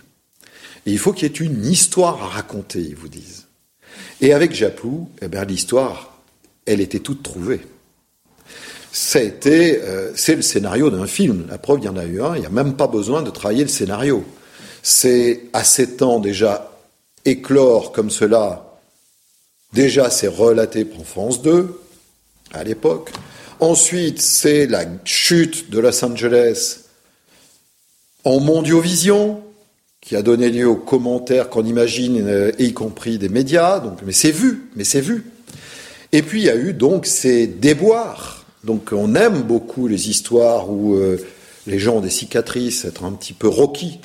Il faut qu'il y ait une histoire à raconter, ils vous disent. Et avec Japlou, eh bien, l'histoire, elle était toute trouvée. Euh, c'est le scénario d'un film. La preuve, il y en a eu un. Il n'y a même pas besoin de travailler le scénario. C'est à sept ans déjà éclore comme cela. Déjà, c'est relaté pour France 2 à l'époque. Ensuite, c'est la chute de Los Angeles en mondiovision, qui a donné lieu aux commentaires qu'on imagine, euh, y compris des médias. Mais c'est vu, mais c'est vu. Et puis il y a eu donc ces déboires. Donc on aime beaucoup les histoires où euh, les gens ont des cicatrices, être un petit peu rocky.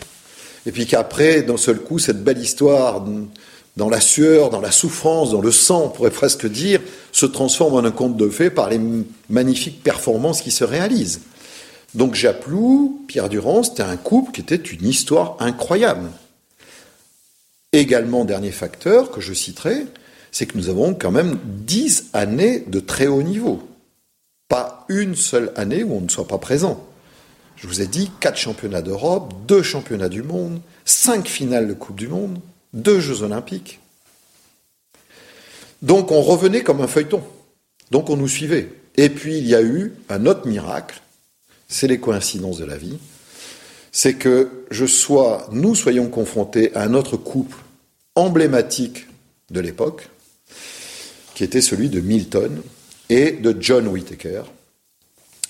Et puis qu'après, d'un seul coup, cette belle histoire, dans la sueur, dans la souffrance, dans le sang, on pourrait presque dire, se transforme en un conte de fées par les magnifiques performances qui se réalisent. Donc Japlou, Pierre Durand, c'était un couple qui était une histoire incroyable. Également, dernier facteur que je citerai, c'est que nous avons quand même dix années de très haut niveau. Pas une seule année où on ne soit pas présent. Je vous ai dit quatre championnats d'Europe, deux championnats du monde, cinq finales de Coupe du Monde, deux Jeux olympiques. Donc on revenait comme un feuilleton. Donc on nous suivait. Et puis il y a eu un autre miracle, c'est les coïncidences de la vie, c'est que je sois, nous soyons confrontés à un autre couple emblématique de l'époque, qui était celui de Milton et de John Whittaker.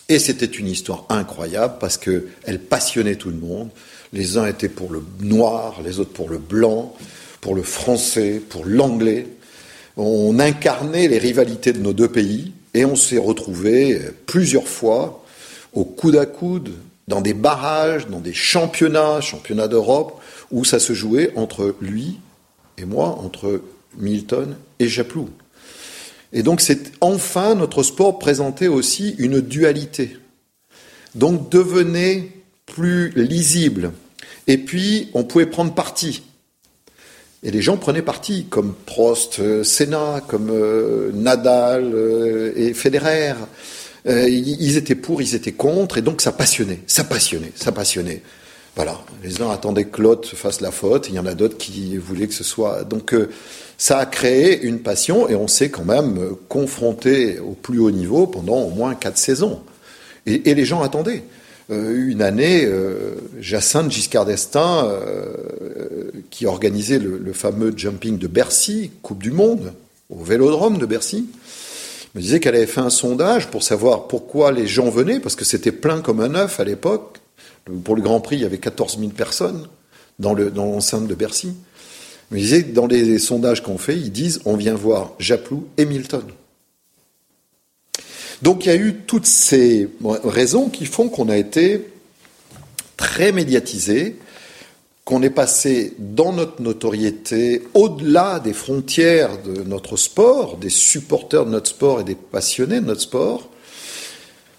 Et c'était une histoire incroyable parce qu'elle passionnait tout le monde. Les uns étaient pour le noir, les autres pour le blanc, pour le français, pour l'anglais. On incarnait les rivalités de nos deux pays et on s'est retrouvés plusieurs fois au coude à coude, dans des barrages, dans des championnats, championnats d'Europe, où ça se jouait entre lui et moi, entre Milton et Japlou. Et donc c'est enfin notre sport présentait aussi une dualité. Donc devenait plus lisible. Et puis on pouvait prendre parti. Et les gens prenaient parti, comme Prost, euh, Senna, comme euh, Nadal euh, et Federer. Ils étaient pour, ils étaient contre, et donc ça passionnait, ça passionnait, ça passionnait. Voilà, les uns attendaient que l'autre fasse la faute, il y en a d'autres qui voulaient que ce soit. Donc ça a créé une passion, et on s'est quand même confronté au plus haut niveau pendant au moins quatre saisons. Et, les gens attendaient. Euh, une année, euh, Jacinthe Giscard d'Estaing, euh, qui organisait le, fameux jumping de Bercy, Coupe du Monde, au Vélodrome de Bercy, me disait qu'elle avait fait un sondage pour savoir pourquoi les gens venaient, parce que c'était plein comme un œuf à l'époque. Pour le Grand Prix, il y avait 14 000 personnes dans l'enceinte de Bercy. Me disait dans les sondages qu'on fait, ils disent on vient voir Japlou et Milton. Donc il y a eu toutes ces raisons qui font qu'on a été très médiatisé, qu'on est passé dans notre notoriété au-delà des frontières de notre sport, des supporters de notre sport et des passionnés de notre sport.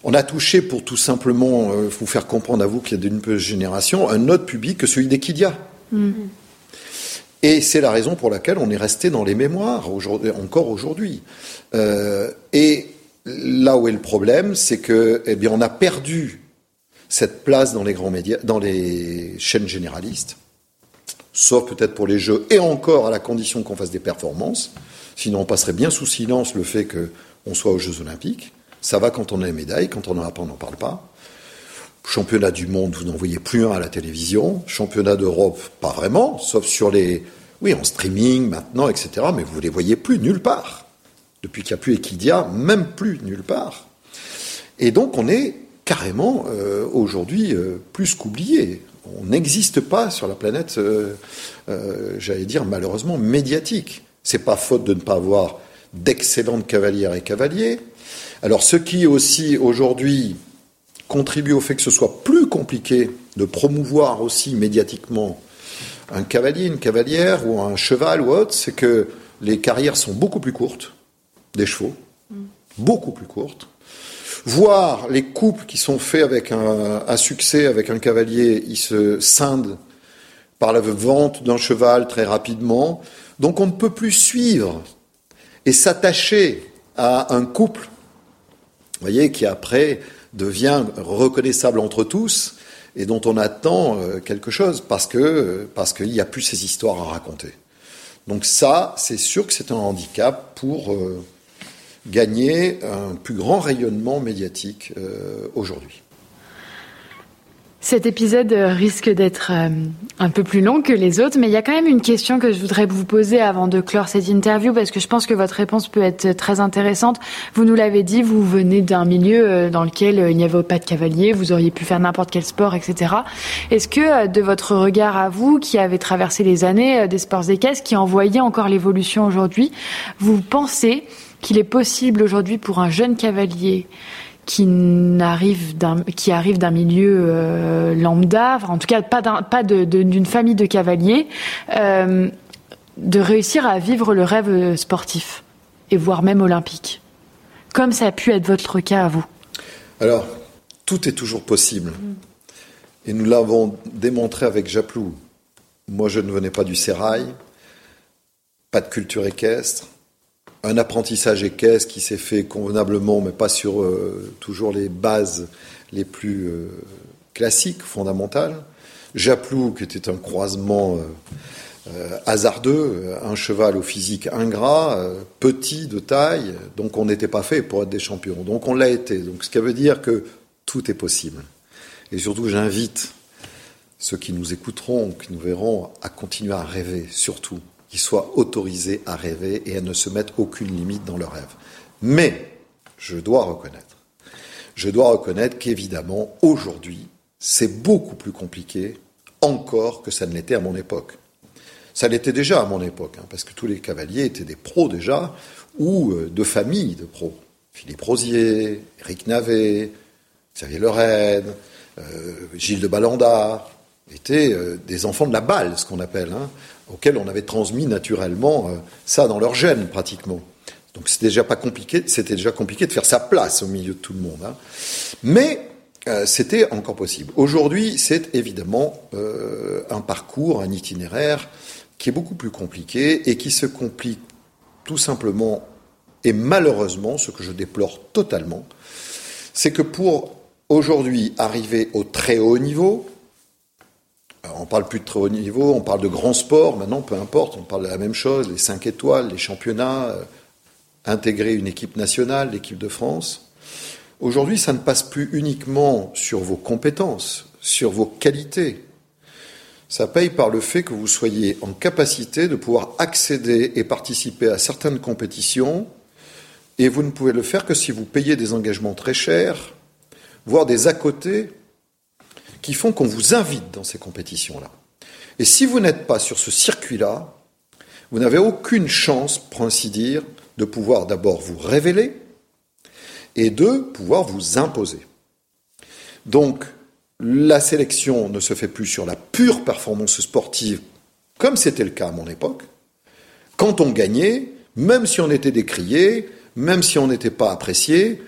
On a touché, pour tout simplement euh, vous faire comprendre à vous qu'il y a d'une génération, un autre public que celui d'Equidia. Mm. Et c'est la raison pour laquelle on est resté dans les mémoires, encore aujourd'hui. Euh, et là où est le problème, c'est que, eh bien, on a perdu cette place dans les grands médias, dans les chaînes généralistes, sauf peut-être pour les jeux, et encore à la condition qu'on fasse des performances. Sinon, on passerait bien sous silence le fait qu'on soit aux Jeux Olympiques. Ça va quand on a les médailles, quand on n'en a pas, on n'en parle pas. Championnat du monde, vous n'en voyez plus un à la télévision. Championnat d'Europe, pas vraiment, sauf sur les, oui, en streaming maintenant, etc. Mais vous ne les voyez plus nulle part depuis qu'il n'y a plus Equidia, même plus nulle part. Et donc on est carrément euh, aujourd'hui euh, plus qu'oublié. On n'existe pas sur la planète, euh, euh, j'allais dire malheureusement, médiatique. C'est pas faute de ne pas avoir d'excellentes cavalières et cavaliers. Alors ce qui aussi aujourd'hui contribue au fait que ce soit plus compliqué de promouvoir aussi médiatiquement un cavalier, une cavalière ou un cheval ou autre, c'est que les carrières sont beaucoup plus courtes des chevaux, beaucoup plus courtes. Voir les couples qui sont faits avec un, succès avec un cavalier, ils se scindent par la vente d'un cheval très rapidement. Donc on ne peut plus suivre et s'attacher à un couple, voyez, qui après devient reconnaissable entre tous et dont on attend euh, quelque chose parce que parce qu'il n'y a plus ces histoires à raconter. Donc ça, c'est sûr que c'est un handicap pour euh, gagner un plus grand rayonnement médiatique euh, aujourd'hui. Cet épisode risque d'être euh, un peu plus long que les autres, mais il y a quand même une question que je voudrais vous poser avant de clore cette interview, parce que je pense que votre réponse peut être très intéressante. Vous nous l'avez dit, vous venez d'un milieu euh, dans lequel il n'y avait pas de cavalier, vous auriez pu faire n'importe quel sport, etc. Est-ce que de votre regard à vous, qui avez traversé les années des sports équestres, qui en voyez encore l'évolution aujourd'hui, vous pensez qu'il est possible aujourd'hui pour un jeune cavalier qui arrive d'un qui arrive d'un milieu euh, lambda, en tout cas pas pas d'une famille de cavaliers, euh, de réussir à vivre le rêve sportif et voire même olympique, comme ça a pu être votre cas à vous. Alors tout est toujours possible, mm. et nous l'avons démontré avec Japlou. Moi, je ne venais pas du sérail, pas de culture équestre un apprentissage équestre qui s'est fait convenablement, mais pas sur euh, toujours les bases les plus euh, classiques, fondamentales. Japlou, qui était un croisement euh, hasardeux, un cheval au physique ingrat, petit de taille, donc on n'était pas fait pour être des champions. Donc on l'a été. Donc ce qui veut dire que tout est possible. Et surtout, j'invite ceux qui nous écouteront, qui nous verront, à continuer à rêver, surtout qu'ils soient autorisés à rêver et à ne se mettre aucune limite dans leur rêve. Mais je dois reconnaître, je dois reconnaître qu'évidemment, aujourd'hui, c'est beaucoup plus compliqué encore que ça ne l'était à mon époque. Ça l'était déjà à mon époque, hein, parce que tous les cavaliers étaient des pros déjà, ou euh, de familles de pros. Philippe Rosier, Eric Navet, Xavier Lorraine, euh, Gilles de Balanda, étaient euh, des enfants de la balle, ce qu'on appelle. Hein auxquels on avait transmis naturellement euh, ça dans leur gène pratiquement. Donc c'était déjà pas compliqué, c'était déjà compliqué de faire sa place au milieu de tout le monde. Hein. Mais euh, c'était encore possible. Aujourd'hui, c'est évidemment euh, un parcours, un itinéraire qui est beaucoup plus compliqué et qui se complique tout simplement et malheureusement, ce que je déplore totalement, c'est que pour aujourd'hui arriver au très haut niveau, on parle plus de très haut niveau, on parle de grand sport, maintenant peu importe, on parle de la même chose, les 5 étoiles, les championnats, euh, intégrer une équipe nationale, l'équipe de France. Aujourd'hui, ça ne passe plus uniquement sur vos compétences, sur vos qualités. Ça paye par le fait que vous soyez en capacité de pouvoir accéder et participer à certaines compétitions, et vous ne pouvez le faire que si vous payez des engagements très chers, voire des à côté qui font qu'on vous invite dans ces compétitions-là. Et si vous n'êtes pas sur ce circuit-là, vous n'avez aucune chance, pour ainsi dire, de pouvoir d'abord vous révéler et de pouvoir vous imposer. Donc, la sélection ne se fait plus sur la pure performance sportive, comme c'était le cas à mon époque. Quand on gagnait, même si on était décrié, même si on n'était pas apprécié,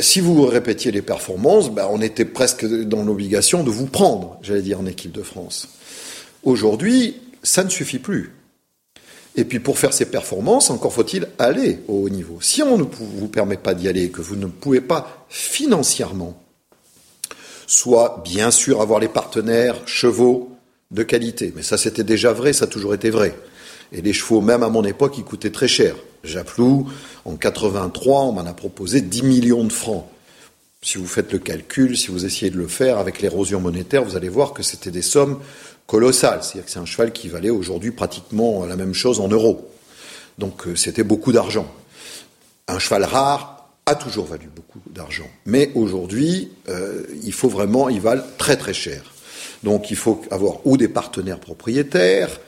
si vous répétiez les performances, ben, on était presque dans l'obligation de vous prendre, j'allais dire, en équipe de France. Aujourd'hui, ça ne suffit plus. Et puis pour faire ces performances, encore faut-il aller au haut niveau. Si on ne vous permet pas d'y aller, que vous ne pouvez pas financièrement, soit bien sûr avoir les partenaires chevaux de qualité, mais ça c'était déjà vrai, ça a toujours été vrai. Et les chevaux, même à mon époque, ils coûtaient très cher. Japlou, en 83, on m'en a proposé 10 millions de francs. Si vous faites le calcul, si vous essayez de le faire avec l'érosion monétaire, vous allez voir que c'était des sommes colossales. C'est-à-dire que c'est un cheval qui valait aujourd'hui pratiquement la même chose en euros. Donc euh, c'était beaucoup d'argent. Un cheval rare a toujours valu beaucoup d'argent. Mais aujourd'hui, euh, il faut vraiment, il valent très très cher. Donc il faut avoir ou des partenaires propriétaires,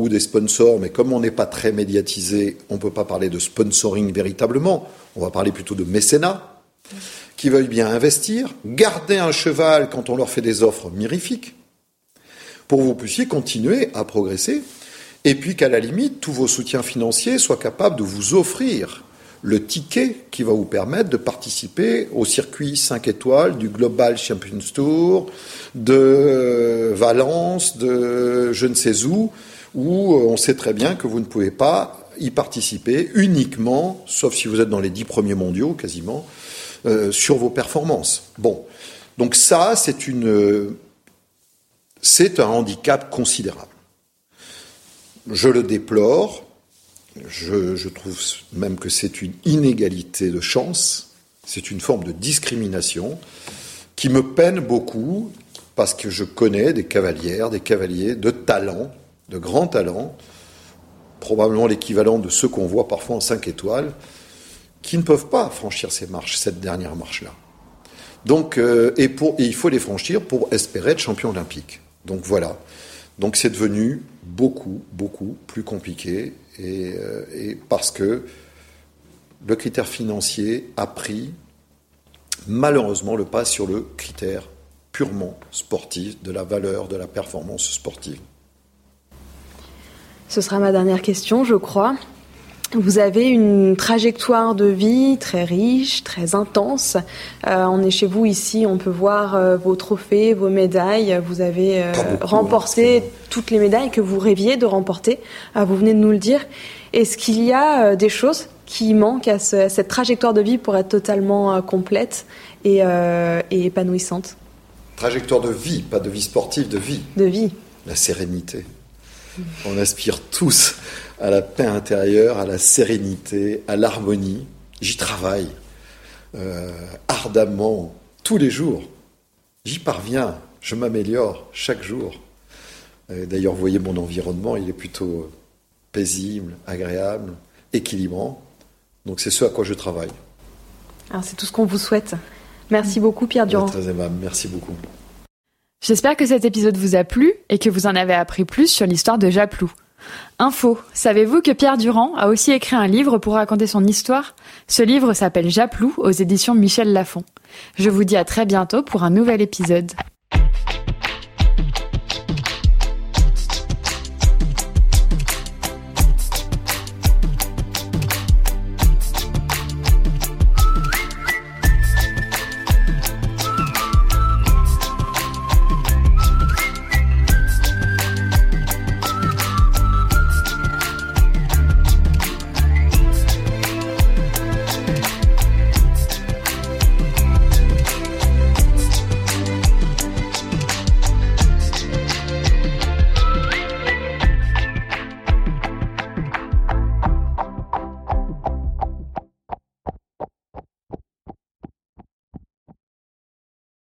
ou des sponsors, mais comme on n'est pas très médiatisé, on ne peut pas parler de sponsoring véritablement, on va parler plutôt de mécénat, qui veuillent bien investir, garder un cheval quand on leur fait des offres mirifiques, pour que vous puissiez continuer à progresser, et puis qu'à la limite, tous vos soutiens financiers soient capables de vous offrir le ticket qui va vous permettre de participer au circuit 5 étoiles du Global Champions Tour, de Valence, de je ne sais où, où on sait très bien que vous ne pouvez pas y participer uniquement, sauf si vous êtes dans les dix premiers mondiaux quasiment, euh, sur vos performances. Bon, donc ça, c'est une, c'est un handicap considérable. Je le déplore. Je, je trouve même que c'est une inégalité de chance. C'est une forme de discrimination qui me peine beaucoup parce que je connais des cavalières, des cavaliers de talent, de grands talents, probablement l'équivalent de ceux qu'on voit parfois en 5 étoiles, qui ne peuvent pas franchir ces marches, cette dernière marche-là. Donc, euh, et, il faut les franchir pour espérer être champion olympique. Donc voilà. Donc c'est devenu beaucoup, beaucoup plus compliqué, euh, et parce que le critère financier a pris malheureusement le pas sur le critère purement sportif, de la valeur de la performance sportive. Ce sera ma dernière question, je crois. Vous avez une trajectoire de vie très riche, très intense. Euh, on est chez vous ici, on peut voir euh, vos trophées, vos médailles. Vous avez euh, remporté toutes les médailles que vous rêviez de remporter. Euh, vous venez de nous le dire. Est-ce qu'il y a des choses qui manquent à, ce, à, cette trajectoire de vie pour être totalement complète et, et épanouissante? Trajectoire de vie, pas de vie sportive, de vie. De vie. La sérénité. On aspire tous à la paix intérieure, à la sérénité, à l'harmonie. J'y travaille euh, ardemment tous les jours. J'y parviens, je m'améliore chaque jour. D'ailleurs, vous voyez mon environnement, il est plutôt paisible, agréable, équilibrant. Donc c'est ce à quoi je travaille. C'est tout ce qu'on vous souhaite. Merci beaucoup Pierre Durand. Très aimable, merci beaucoup. J'espère que cet épisode vous a plu et que vous en avez appris plus sur l'histoire de Japlou. Info, savez-vous que Pierre Durand a aussi écrit un livre pour raconter son histoire? Ce livre s'appelle Japlou aux éditions Michel Lafon. Je vous dis à très bientôt pour un nouvel épisode.